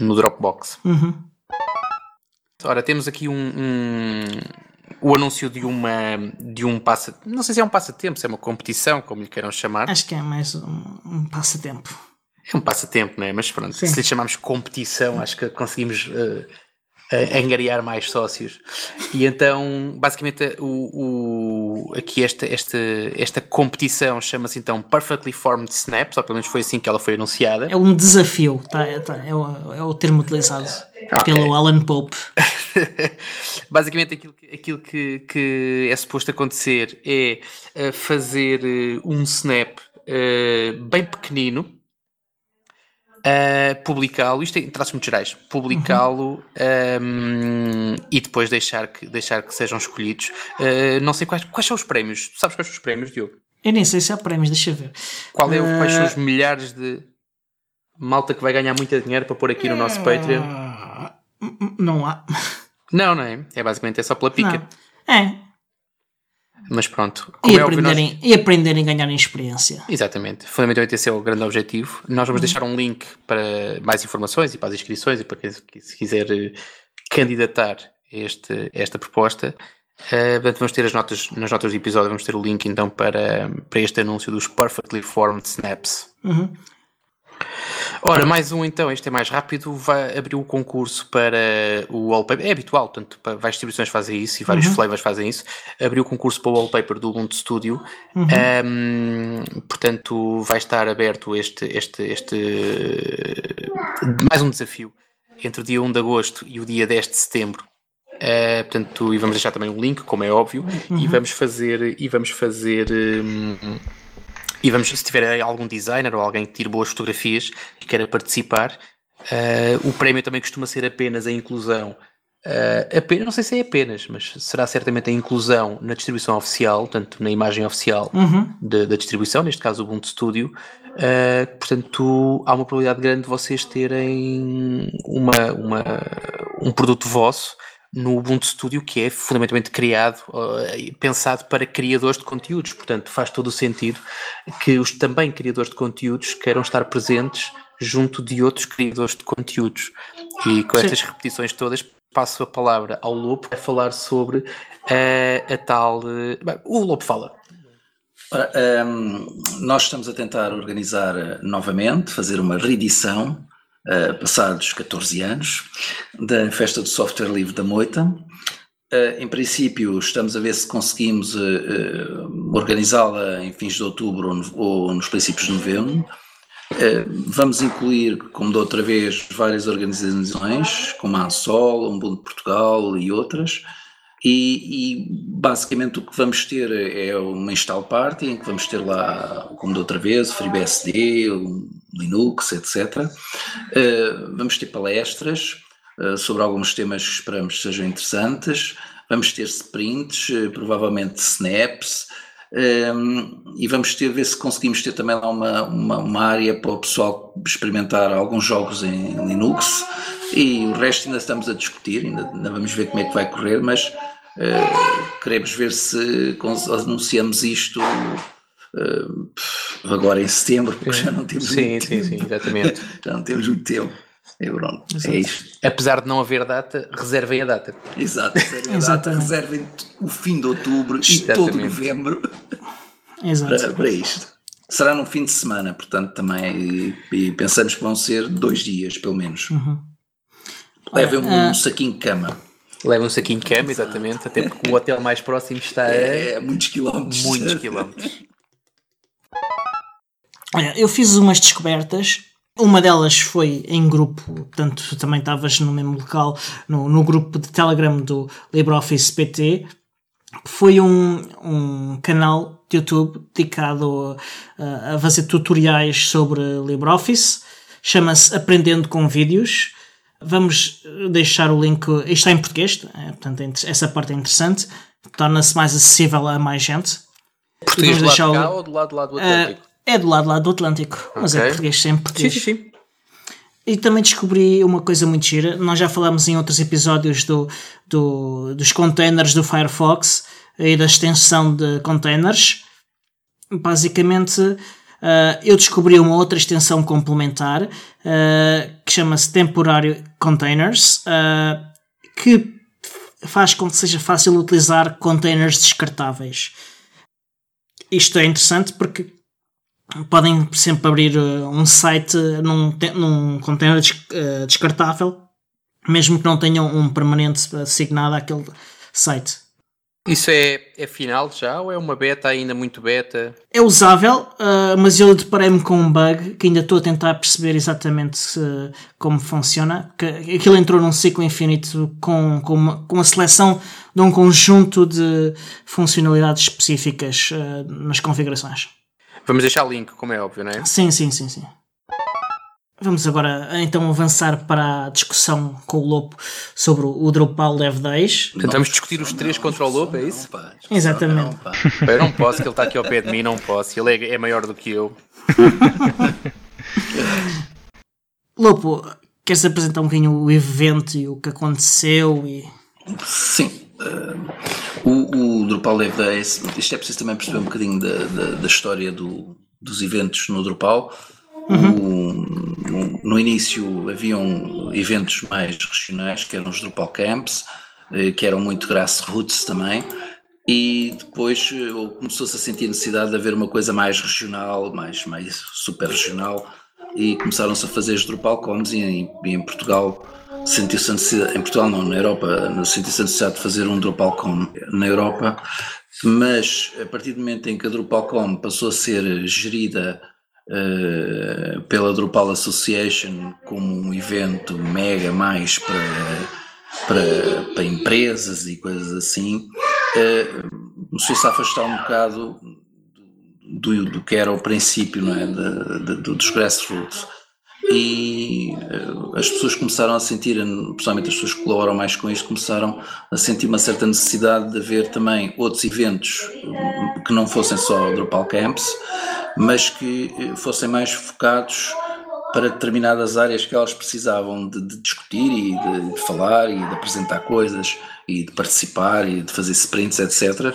no Dropbox. Uhum. Ora, temos aqui um, um, o anúncio de uma de um passa, não sei se é um passatempo, se é uma competição, como lhe queiram chamar. Acho que é mais um, um passatempo. É um passatempo, não é? Mas pronto, Sim. se lhe chamarmos competição, acho que conseguimos uh, uh, angariar mais sócios. E então, basicamente, o, o, aqui esta, esta, esta competição chama-se então Perfectly Formed Snaps, ou pelo menos foi assim que ela foi anunciada. É um desafio, tá, tá é, o, é o termo utilizado okay. pelo Alan Pope. Basicamente, aquilo, que, aquilo que, que é suposto acontecer é eh, fazer eh, um snap uh, bem pequenino, uh, publicá-lo, isto é em traços muito gerais, publicá-lo uhum. um, e depois deixar que, deixar que sejam escolhidos. Uh, não sei quais, quais são os prémios. Tu sabes quais são os prémios, Diogo? Eu nem sei se há prémios, deixa ver. Qual é, quais são os milhares de malta que vai ganhar muito dinheiro para pôr aqui no nosso Patreon? Não há. Não, não é? É basicamente é só pela pica. Não. É. Mas pronto. E, é aprenderem, nós... e aprenderem a ganhar experiência. Exatamente. Fundamentalmente esse é o grande objetivo. Nós vamos uhum. deixar um link para mais informações e para as inscrições e para quem se quiser eh, candidatar este, esta proposta. Uh, portanto, vamos ter as notas, nas notas do episódio, vamos ter o link então para, para este anúncio dos Perfectly Formed Snaps. Uhum. Ora, mais um então, este é mais rápido, vai abrir o concurso para o wallpaper, é habitual, tanto várias distribuições fazem isso e vários uhum. flavors fazem isso, abriu o concurso para o wallpaper do Ubuntu Studio, uhum. um, portanto vai estar aberto este, este, este, mais um desafio, entre o dia 1 de agosto e o dia 10 de setembro, Uh, portanto, e vamos deixar também um link, como é óbvio, uhum. e vamos fazer, e vamos fazer um, e vamos, se tiver algum designer ou alguém que tire boas fotografias e queira participar, uh, o prémio também costuma ser apenas a inclusão. Uh, apenas, não sei se é apenas, mas será certamente a inclusão na distribuição oficial, tanto na imagem oficial uhum. de, da distribuição, neste caso o Ubuntu Studio. Uh, portanto, há uma probabilidade grande de vocês terem uma, uma, um produto vosso no Ubuntu Studio que é fundamentalmente criado uh, pensado para criadores de conteúdos. Portanto, faz todo o sentido que os também criadores de conteúdos queiram estar presentes junto de outros criadores de conteúdos. E com Sim. estas repetições todas, passo a palavra ao Lobo para falar sobre uh, a tal. Uh, bem, o Lobo fala. Ora, um, nós estamos a tentar organizar uh, novamente, fazer uma reedição uh, passados 14 anos, da Festa do Software Livre da Moita. Uh, em princípio, estamos a ver se conseguimos uh, organizá-la em fins de outubro ou, no, ou nos princípios de novembro. vamos incluir, como da outra vez, várias organizações, como a ANSOL, o de Portugal e outras, e, e, basicamente o que vamos ter é uma install party em que vamos ter lá, como da outra vez, o FreeBSD, o Linux, etc. Uh, eh, vamos ter palestras uh, sobre alguns temas que esperamos que sejam interessantes. Vamos ter sprints, uh, provavelmente snaps, um, e vamos ter, ver se conseguimos ter também lá uma, uma, uma, área para o pessoal experimentar alguns jogos em Linux e o resto ainda estamos a discutir, ainda, ainda vamos ver como é que vai correr, mas Uh, queremos ver se anunciamos isto uh, agora em setembro, porque já não temos sim, muito sim, tempo. Sim, exatamente. já não temos muito tempo. E pronto, é isto. Apesar de não haver data, reservem a data. Exato, reservem, a data, reservem o fim de outubro e Exatamente. todo novembro Exato. para, para isto. Será no fim de semana, portanto, também. E, e pensamos que vão ser dois dias, pelo menos. Levem um ah, saquinho de cama. Levem um saquinho de cama, exatamente, até porque o hotel mais próximo está a É, muitos quilómetros. muitos quilómetros. Olha, eu fiz umas descobertas. Uma delas foi em grupo, portanto, tu também estavas no mesmo local, no, no grupo de Telegram do LibreOffice PT. Foi um, um canal de YouTube dedicado a, a fazer tutoriais sobre LibreOffice. Chama-se Aprendendo com Vídeos. Vamos deixar o link. Isto está em português, é, portanto, é essa parte é interessante. Torna-se mais acessível a mais gente. Português do lado de cá o- ou do lado, do lado do Ah, Atlântico? é do lado lá do Atlântico, mas é português sempre sim, português. sim, sim. E também descobri uma coisa muito gira. Nós já falámos em outros episódios do, do- dos containers do Firefox e da extensão de containers. Basicamente, ah, eu descobri uma outra extensão complementar ah, que chama-se Temporário Containers, ah, que faz com que seja fácil utilizar containers descartáveis. Isto é interessante porque podem sempre abrir uh, um site num, num container des- uh, descartável, mesmo que não tenham um permanente assignado àquele site. Isso é, é final já ou é uma beta ainda muito beta? É usável, uh, mas eu deparei-me com um bug que ainda estou a tentar perceber exatamente se- como funciona. Que aquilo entrou num ciclo infinito com, com, uma, com a seleção de um conjunto de funcionalidades específicas uh, nas configurações. Vamos deixar o link, como é óbvio, não é? Sim, sim, sim, sim. Vamos agora então avançar para a discussão com o Lopo sobre o Drupal Dev Days. Portanto, vamos discutir os três contra o Lobo, é isso? Pá, Exatamente. não, pá. Eu não posso, que ele está aqui ao pé de mim, não posso. Ele é, é maior do que eu. Lopo, queres apresentar um bocadinho o evento e o que aconteceu? E... Sim. eh, o, o Drupal Dev Days, isto é preciso também perceber um bocadinho da, da, da história do- dos eventos no Drupal. O- no, no início haviam eventos mais regionais, que eram os Drupal Camps, eh, que eram muito grassroots também, e depois eh, começou-se a sentir a necessidade de haver uma coisa mais regional, mais, mais super regional, e começaram-se a fazer os Drupal Coms, e em, em Portugal sentiu-se a necessidade, em Portugal não, na Europa, sentiu-se a necessidade de fazer um DrupalCon na Europa, mas a partir do momento em que a DrupalCon passou a ser gerida eh, pela Drupal Association como um evento mega mais para, para, para empresas e coisas assim, eh, começou-se a afastar um bocado do, do que era o princípio não é? de- do- dos grassroots e eh, as pessoas começaram a sentir, principalmente as pessoas que colaboram mais com isto, começaram a sentir uma certa necessidade de haver também outros eventos que não fossem só Drupal Camps, mas que eh, fossem mais focados para determinadas áreas que elas precisavam de, de discutir e de, de falar e de apresentar coisas e de participar e de fazer sprints, etc.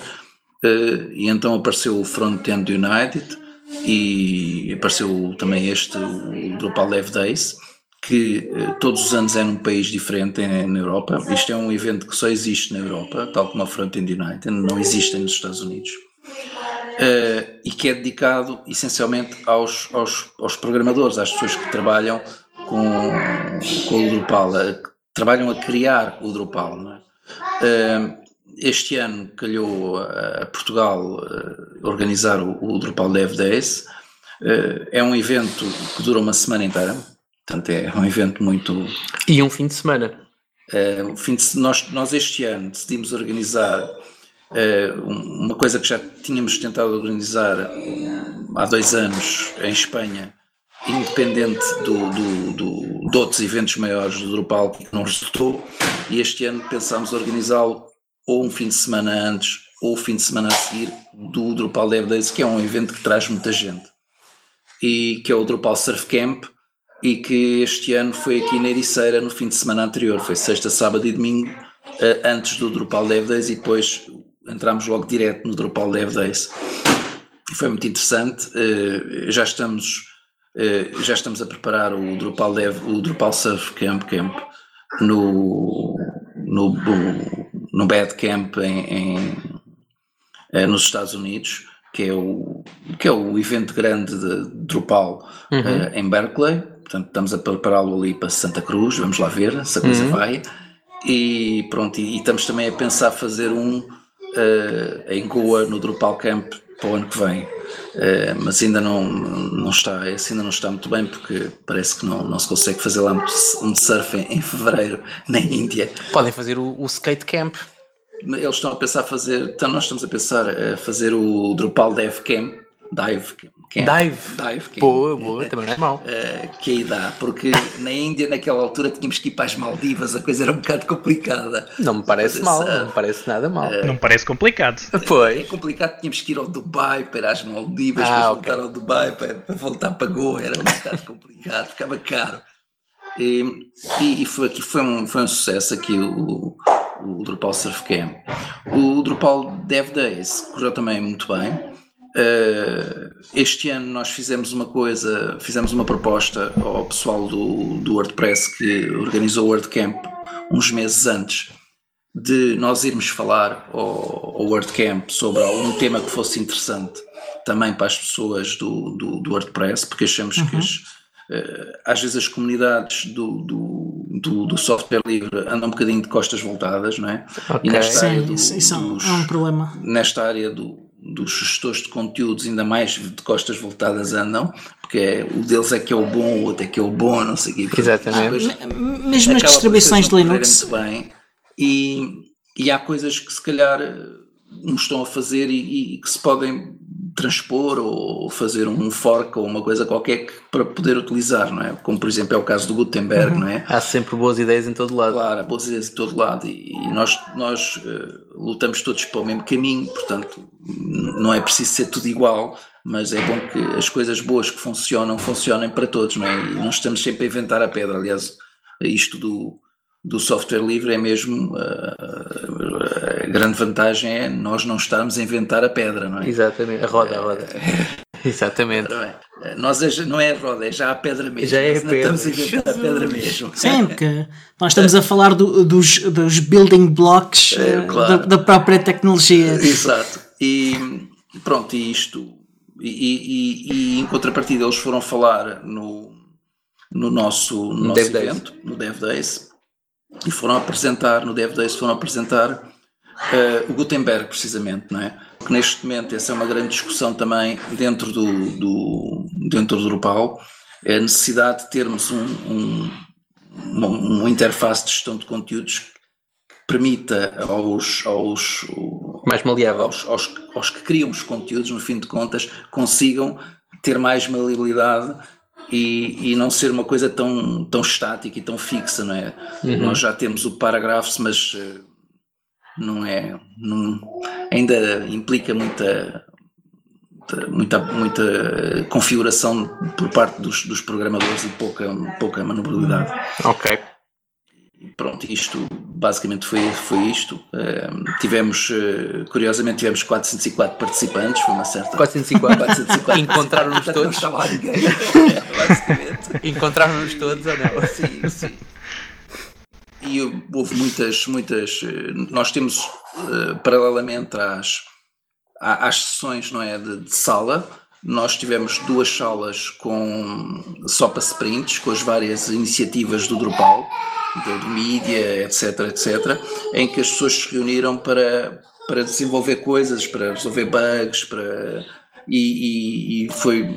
Eh, e então apareceu o Front-End United e apareceu também este, o Drupal Dev Days, que eh, todos os anos é num país diferente em- na Europa. Isto é um evento que só existe na Europa, tal como o Front-End United, não existe nos Estados Unidos. Eh, e que é dedicado essencialmente aos, aos, aos programadores, às pessoas que trabalham com, com o Drupal, que trabalham a criar o Drupal. É? Eh, este ano calhou a Portugal organizar o, o Drupal Dev Days. É um evento que dura uma semana inteira, portanto é um evento muito. E um fim de semana. o fim de nós, nós este ano decidimos organizar uma coisa que já tínhamos tentado organizar hum, há dois anos em Espanha, independente do, do, do- de outros eventos maiores do Drupal que não resultou, e este ano pensámos organizá-lo ou um fim de semana antes ou o fim de semana a seguir do Drupal Dev Days, que é um evento que traz muita gente, e que é o Drupal Surf Camp, e que este ano foi aqui na Ericeira no fim de semana anterior, foi sexta, sábado e domingo, eh, antes do Drupal Dev Days, e depois entramos logo direto no Drupal Dev Days. Foi muito interessante, eh, já estamos Uh, já estamos a preparar o Drupal Dev, o Drupal Surf Camp Camp no, no, no Bad Camp em, em uh, nos Estados Unidos, que é o, que é o evento grande de Drupal uhum. uh, em Berkeley. Portanto, estamos a prepará-lo ali para Santa Cruz, vamos lá ver se a coisa uhum. vai. E pronto, e, e, estamos também a pensar fazer um em Goa no Drupal Camp para o ano que vem. Uh, mas ainda não, não está, esse ainda não está muito bem porque parece que não, não se consegue fazer lá um surf em, em fevereiro na Índia. Podem fazer o, o skate camp. Eles estão a pensar fazer, então nós estamos a pensar a fazer o Drupal Dev Camp, Dive Camp. Dive. Dive Camp. Boa, boa, também não é mau. Uh, que aí dá, porque na Índia, naquela altura, tínhamos que ir para as Maldivas, a coisa era um bocado complicada. Não me parece mal, não me parece nada mal. Uh, não me parece complicado. Foi. É complicado, tínhamos que ir ao Dubai para ir às Maldivas, ah, para okay. voltar ao Dubai, para, para, voltar para Goa, era um bocado complicado, ficava caro. E, e, foi, aqui, foi, um, foi um sucesso aqui o, o Drupal Surf Camp. O Drupal Dev Days correu também muito bem. Uh, este ano nós fizemos uma coisa, fizemos uma proposta ao pessoal do, do WordPress que organizou o WordCamp uns meses antes de nós irmos falar ao, ao WordCamp sobre algum tema que fosse interessante também para as pessoas do, do, do WordPress, porque achamos uhum. que as, uh, às vezes as comunidades do, do, do, do, software livre andam um bocadinho de costas voltadas, não é? Okay. E nesta Sim, área do, isso, isso dos, é um problema. Nesta área do, dos gestores de conteúdos, ainda mais de costas voltadas andam, porque é, o deles é que é o bom, o outro é que é o bom, não sei o quê. Exatamente. Mesmo as distribuições de Linux. Bem, e, e há coisas que se calhar não estão a fazer e, e, que se podem transpor ou fazer um fork ou uma coisa qualquer que, para poder utilizar, não é? Como por exemplo é o caso do Gutenberg, uhum. não é? Há sempre boas ideias em todo lado. Claro, há boas ideias em todo lado e, e nós, nós uh, lutamos todos para o mesmo caminho, portanto não é preciso ser tudo igual, mas é bom que as coisas boas que funcionam, funcionem para todos, não é? E não estamos sempre a inventar a pedra, aliás, isto do do software livre é mesmo uh, a grande vantagem é nós não estarmos a inventar a pedra, não é? Exatamente, a roda, a roda. Exatamente. É. Nós é, não é a roda, é já a pedra mesmo. Já é a pedra. Estamos a inventar a pedra mesmo. Sim, porque nós estamos a falar do, dos, dos building blocks é, eh, claro. da, da, própria tecnologia. Exato. E pronto, e isto. E, e, e, em contrapartida, eles foram falar no, no nosso, no nosso evento, Days. no Dev Days, e foram apresentar, no Dev Days foram apresentar uh, o Gutenberg precisamente, não é? Porque neste momento essa é uma grande discussão também dentro do, do dentro do Drupal, é a necessidade de termos um, um, uma, uma interface de gestão de conteúdos que permita aos, aos, mais maleável. Aos, aos, aos que criam os conteúdos, no fim de contas, consigam ter mais maleabilidade e, e não ser uma coisa tão, tão estática e tão fixa, não é? Uhum. Nós já temos o parágrafo, mas eh, não é. Não, ainda implica muita, muita, muita configuração por parte dos, dos programadores e pouca, pouca manobrabilidade. Ok pronto, isto basicamente foi, foi isto. Uh, tivemos, uh, curiosamente, tivemos 404 participantes, foi uma certa. 404? 404 Encontraram-nos todos? Não lá ninguém. Encontraram-nos todos ou não? Sim, sim. E houve muitas, muitas. Eh, nós temos, uh, paralelamente às, às sessões não é, de, de sala, nós tivemos duas salas com só para sprints, com as várias iniciativas do Drupal do, do mídia, etc, etc, em que as pessoas se reuniram para, para desenvolver coisas, para resolver bugs, para e, e, e, foi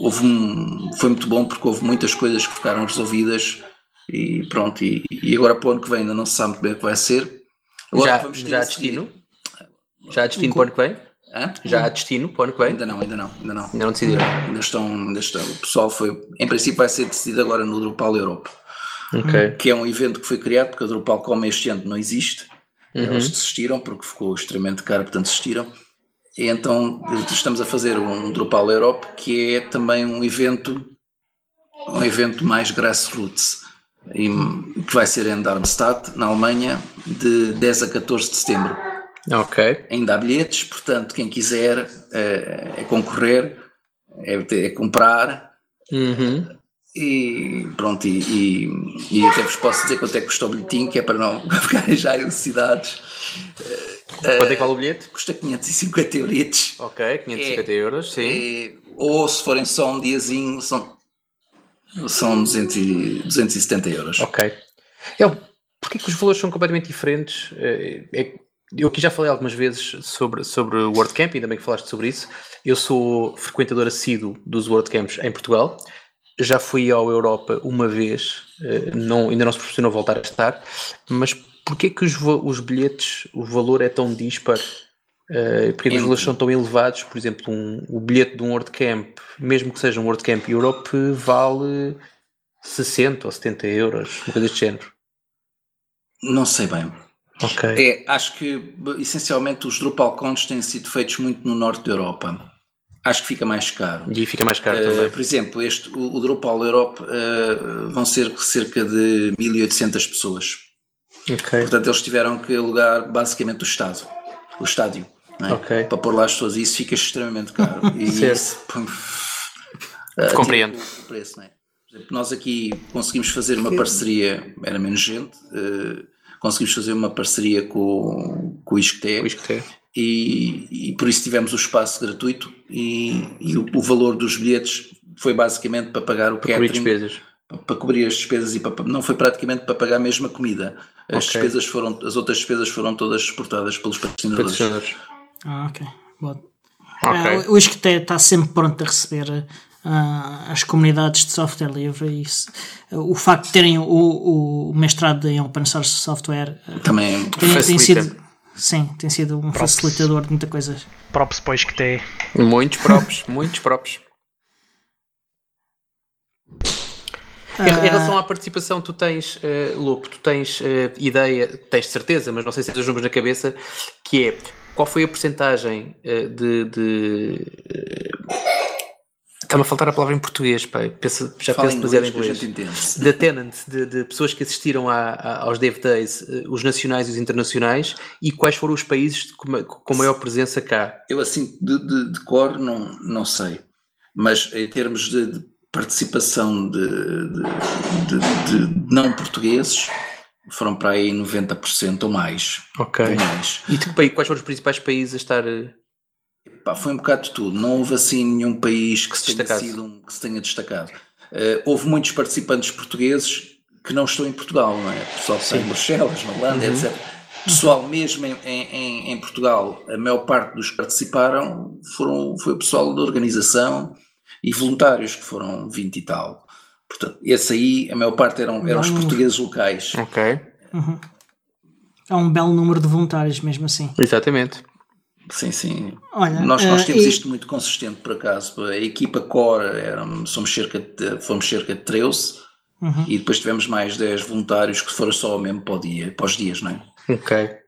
houve um, foi muito bom porque houve muitas coisas que ficaram resolvidas e pronto e, e agora para o ano que vem ainda não se sabe muito bem o que vai ser. Agora já, vamos já destino? Já destino para o ano que vem? Hã? já há destino para o ano que vem? Ainda não ainda não ainda não. Ainda não decidiram? Ainda estão, ainda estão. O pessoal foi em princípio vai ser decidido agora no Drupal Europa okay. que é um evento que foi criado porque a Drupal como este ano não existe. Uhum. Eles desistiram porque ficou extremamente caro, portanto desistiram. E então estamos a fazer um Drupal Europe que é também um evento um evento mais grassroots e, que vai ser em Darmstadt, na Alemanha, de 10 a 14 de setembro. Ok. Ainda há bilhetes, portanto, quem quiser é, é concorrer, é, é comprar Uhum. E pronto, e, e, e, até vos posso dizer quanto é que custou o bilhetinho, que é para não ficarem já elucidados. Quanto é que vale o bilhete? Custa 550 euros. Ok, 550 é, euros, sim. É, ou se forem só um diazinho, são, são 200 e, 270 euros. Ok. Eu, porquê que os valores são completamente diferentes? É, é, eu aqui já falei algumas vezes sobre, sobre o WordCamp, ainda bem que falaste sobre isso. Eu sou frequentador assíduo dos WordCamps em Portugal. Já fui ao Europa uma vez, eh, não, ainda não se proporcionou voltar a estar, mas porquê que os, os bilhetes, o valor é tão dispar? Uh, porque os valores são tão elevados, por exemplo, um, o bilhete de um WordCamp, mesmo que seja um WordCamp Europe, vale 60 ou 70 euros, uma coisa deste género. Não sei bem. Ok. É, acho que essencialmente os DrupalCons têm sido feitos muito no norte da Europa. Acho que fica mais caro. E fica mais caro uh, também. Por exemplo, este, o, o Drupal Europe uh, vão ser cerca de 1800 pessoas. Ok. Portanto, eles tiveram que alugar basicamente o estádio. O estádio. É? Okay. Para pôr lá as pessoas. E isso fica extremamente caro. e certo. Isso, uh, Compreendo. O preço, não é? Por exemplo, nós aqui conseguimos fazer uma parceria, era menos gente, uh, conseguimos fazer uma parceria com, com o Isqueté, e, e por isso tivemos o espaço gratuito e, e o, o, valor dos bilhetes foi basicamente para pagar o para catering, cobrir despesas. para cobrir as despesas e para, não foi praticamente para pagar mesmo a comida. As okay. despesas foram, as outras despesas foram todas suportadas pelos patrocinadores. patrocinadores. Ah, ok. Bom. Okay. Uh, o Isqueté está sempre pronto a receber uh, as comunidades de software livre e isso, uh, o facto de terem o, o, mestrado em open source software também tem, tem sido sim, tem sido um props. facilitador de muita coisa. Props pois que tem. Muitos props, muitos props. Em, relação à participação, tu tens, uh, Lopo, tu tens uh, ideia, tens certeza, mas não sei se tens os números na cabeça, que é qual foi a porcentagem uh, de, de Está-me a faltar a palavra em português, pai. Penso, já Fala penso demasiado em inglês. Da tenant, de, de, pessoas que assistiram a, a, aos Dev Days, eh, os nacionais e os internacionais, e quais foram os países com, com maior presença cá? Eu, assim, de, de, de, cor, não, não sei. Mas em termos de, participação de, não portugueses, foram para aí 90% ou mais. Ok. Ou mais. E quais foram os principais países a estar eh, Pá, foi um bocado de tudo. Não houve assim nenhum país que, se tenha, sido um, que se tenha destacado. Uh, houve muitos participantes portugueses que não estão em Portugal, não é? Pessoal que está em Bruxelas, na Holanda, uhum. etc. Pessoal mesmo em, em, em, Portugal, a maior parte dos que participaram foram, foi o pessoal da organização e voluntários, que foram 20 e tal. Portanto, esse aí, a maior parte eram, eram os portugueses locais. Ok. Uhum. É um belo número de voluntários, mesmo assim. Exatamente. Sim, sim. Olha, nós, nós eh, temos uh, isto muito consistente, por acaso. A equipa core era, somos cerca de, fomos cerca de 13 uhum. e depois tivemos mais 10 voluntários que foram só mesmo para, o dia, para os dias, não é? Ok.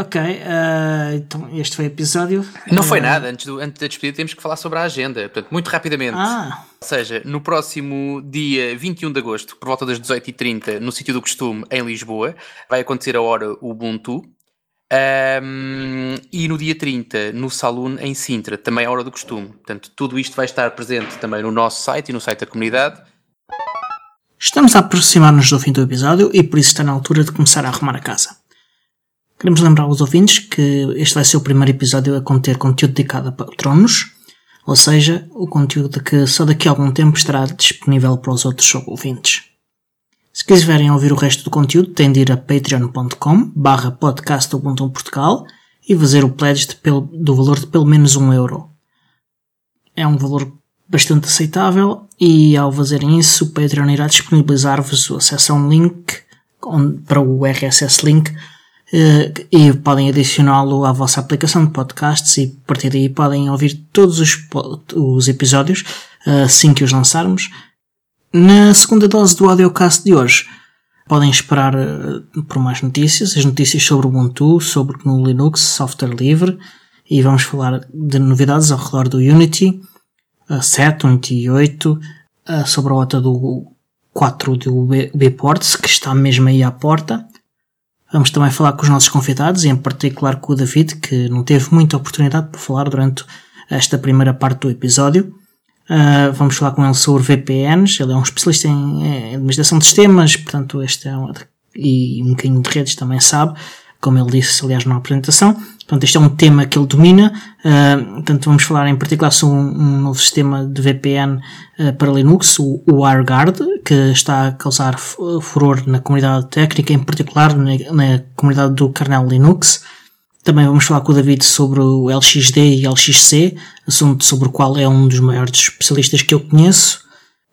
Ok, uh, então este foi o episódio. Não foi nada, antes, do, antes da despedida temos que falar sobre a agenda, portanto, muito rapidamente. Ah. Ou seja, no próximo dia 21 de agosto, por volta das 18h30, no sítio do costume, em Lisboa, vai acontecer a hora Ubuntu, um, e no dia 30, no Saloon em Sintra, também à hora do costume. Portanto, tudo isto vai estar presente também no nosso site e no site da comunidade. Estamos a aproximar-nos do fim do episódio e por isso está na altura de começar a arrumar a casa. Queremos lembrar aos ouvintes que este vai ser o primeiro episódio a conter conteúdo dedicado a patronos, ou seja, o conteúdo que só daqui a algum tempo estará disponível para os outros ouvintes. Se quiserem ouvir o resto do conteúdo, têm de ir a patreon.com barra e fazer o pledge pelo, do valor de pelo menos um euro. É um valor bastante aceitável e ao fazerem isso o Patreon irá disponibilizar-vos o acesso a um link para o RSS link eh, e podem adicioná-lo à vossa aplicação de podcasts e a partir daí podem ouvir todos os, os episódios eh, assim que os lançarmos na segunda dose do audiocast de hoje, podem esperar uh, por mais notícias, as notícias sobre o Ubuntu, sobre GNU Linux, software livre, e vamos falar de novidades ao redor do Unity, uh, 7, Unity 8, uh, sobre a OTA do 4 do Bports, que está mesmo aí à porta. Vamos também falar com os nossos convidados, e em particular com o David, que não teve muita oportunidade para falar durante esta primeira parte do episódio. Uh, vamos falar com ele sobre VPNs. Ele é um especialista em, em administração de sistemas, portanto, este é um, e um bocadinho de redes também sabe, como ele disse, aliás, na apresentação. Portanto, este é um tema que ele domina. Uh, portanto, vamos falar em particular sobre um, um novo sistema de VPN uh, para Linux, o, o WireGuard, que está a causar furor na comunidade técnica, em particular na, na comunidade do kernel Linux. Também vamos falar com o David sobre o LXD e LXC, assunto sobre o qual é um dos maiores especialistas que eu conheço.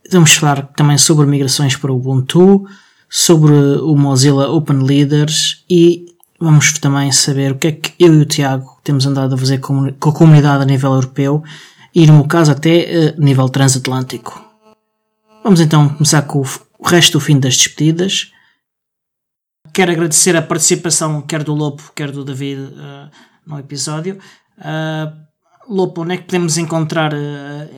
Vamos falar também sobre migrações para o Ubuntu, sobre o Mozilla Open Leaders e vamos também saber o que é que eu e o Tiago temos andado a fazer com a comunidade a nível europeu e, no meu caso, até a eh, nível transatlântico. Vamos então começar com o resto do fim das despedidas. Quero agradecer a participação quer do Lopo, quer do David uh, no episódio. Uh, Lopo, onde é que podemos encontrar uh,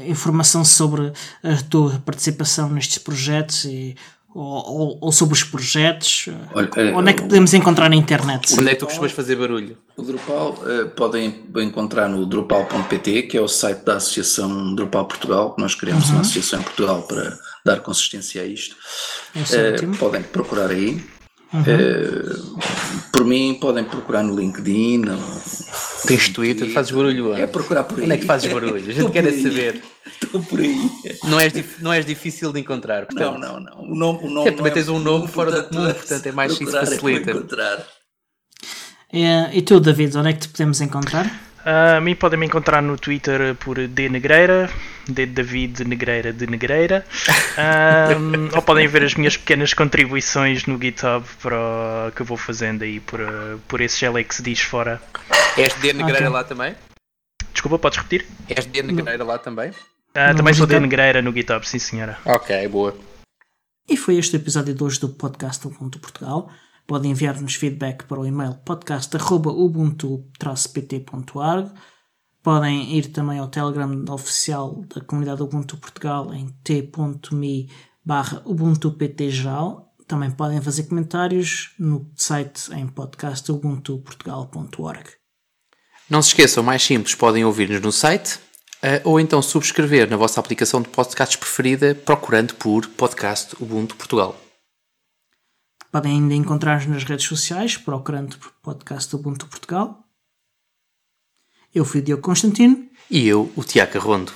informação sobre a tua participação nestes projetos e ou, ou, sobre os projetos? Olha, Onde é que podemos encontrar na internet? Onde é que tu costumas fazer barulho? O Drupal uh, podem encontrar no drupal.pt, que é o site da Associação Drupal Portugal. Nós criamos uhum. uma associação em Portugal para dar consistência a isto. Uh, podem procurar aí. Uhum. Uh, por mim, podem procurar no LinkedIn. No, Tens Twitter, fazes barulho. É procurar por aí. Onde é que fazes barulho? A gente quer é saber. Estou por aí. Não és, não és difícil de encontrar. Portanto. Não, não, não. O nome, o nome é, também tens um nome fora do comum, portanto é mais isso facilita. É, e tu, David, onde é que te podemos encontrar? A mim podem me encontrar no Twitter por D Negreira, D David Negreira de Negreira. Um, ou podem ver as minhas pequenas contribuições no GitHub para, que eu vou fazendo aí por, por esses LXDs fora. És D Negreira okay. lá também? Desculpa, podes repetir? És D Negreira lá também? Ah, também sou D Negreira no GitHub, sim senhora. Ok, boa. E foi este o episódio 2 do podcast Ubuntu Portugal. Podem enviar-nos feedback para o e-mail podcast.ubuntu-pt.org. Podem ir também ao Telegram oficial da comunidade Ubuntu Portugal em t.me barra UbuntuPT geral. Também podem fazer comentários no site em podcastubuntuportugal.org. Não se esqueçam, mais simples, podem ouvir-nos no site uh, ou então subscrever na vossa aplicação de podcasts preferida procurando por Podcast Ubuntu Portugal. Podem ainda encontrar-nos nas redes sociais, procurando por podcast Ubuntu Portugal. Eu fui o Diogo Constantino. E eu, o Tiago Rondo.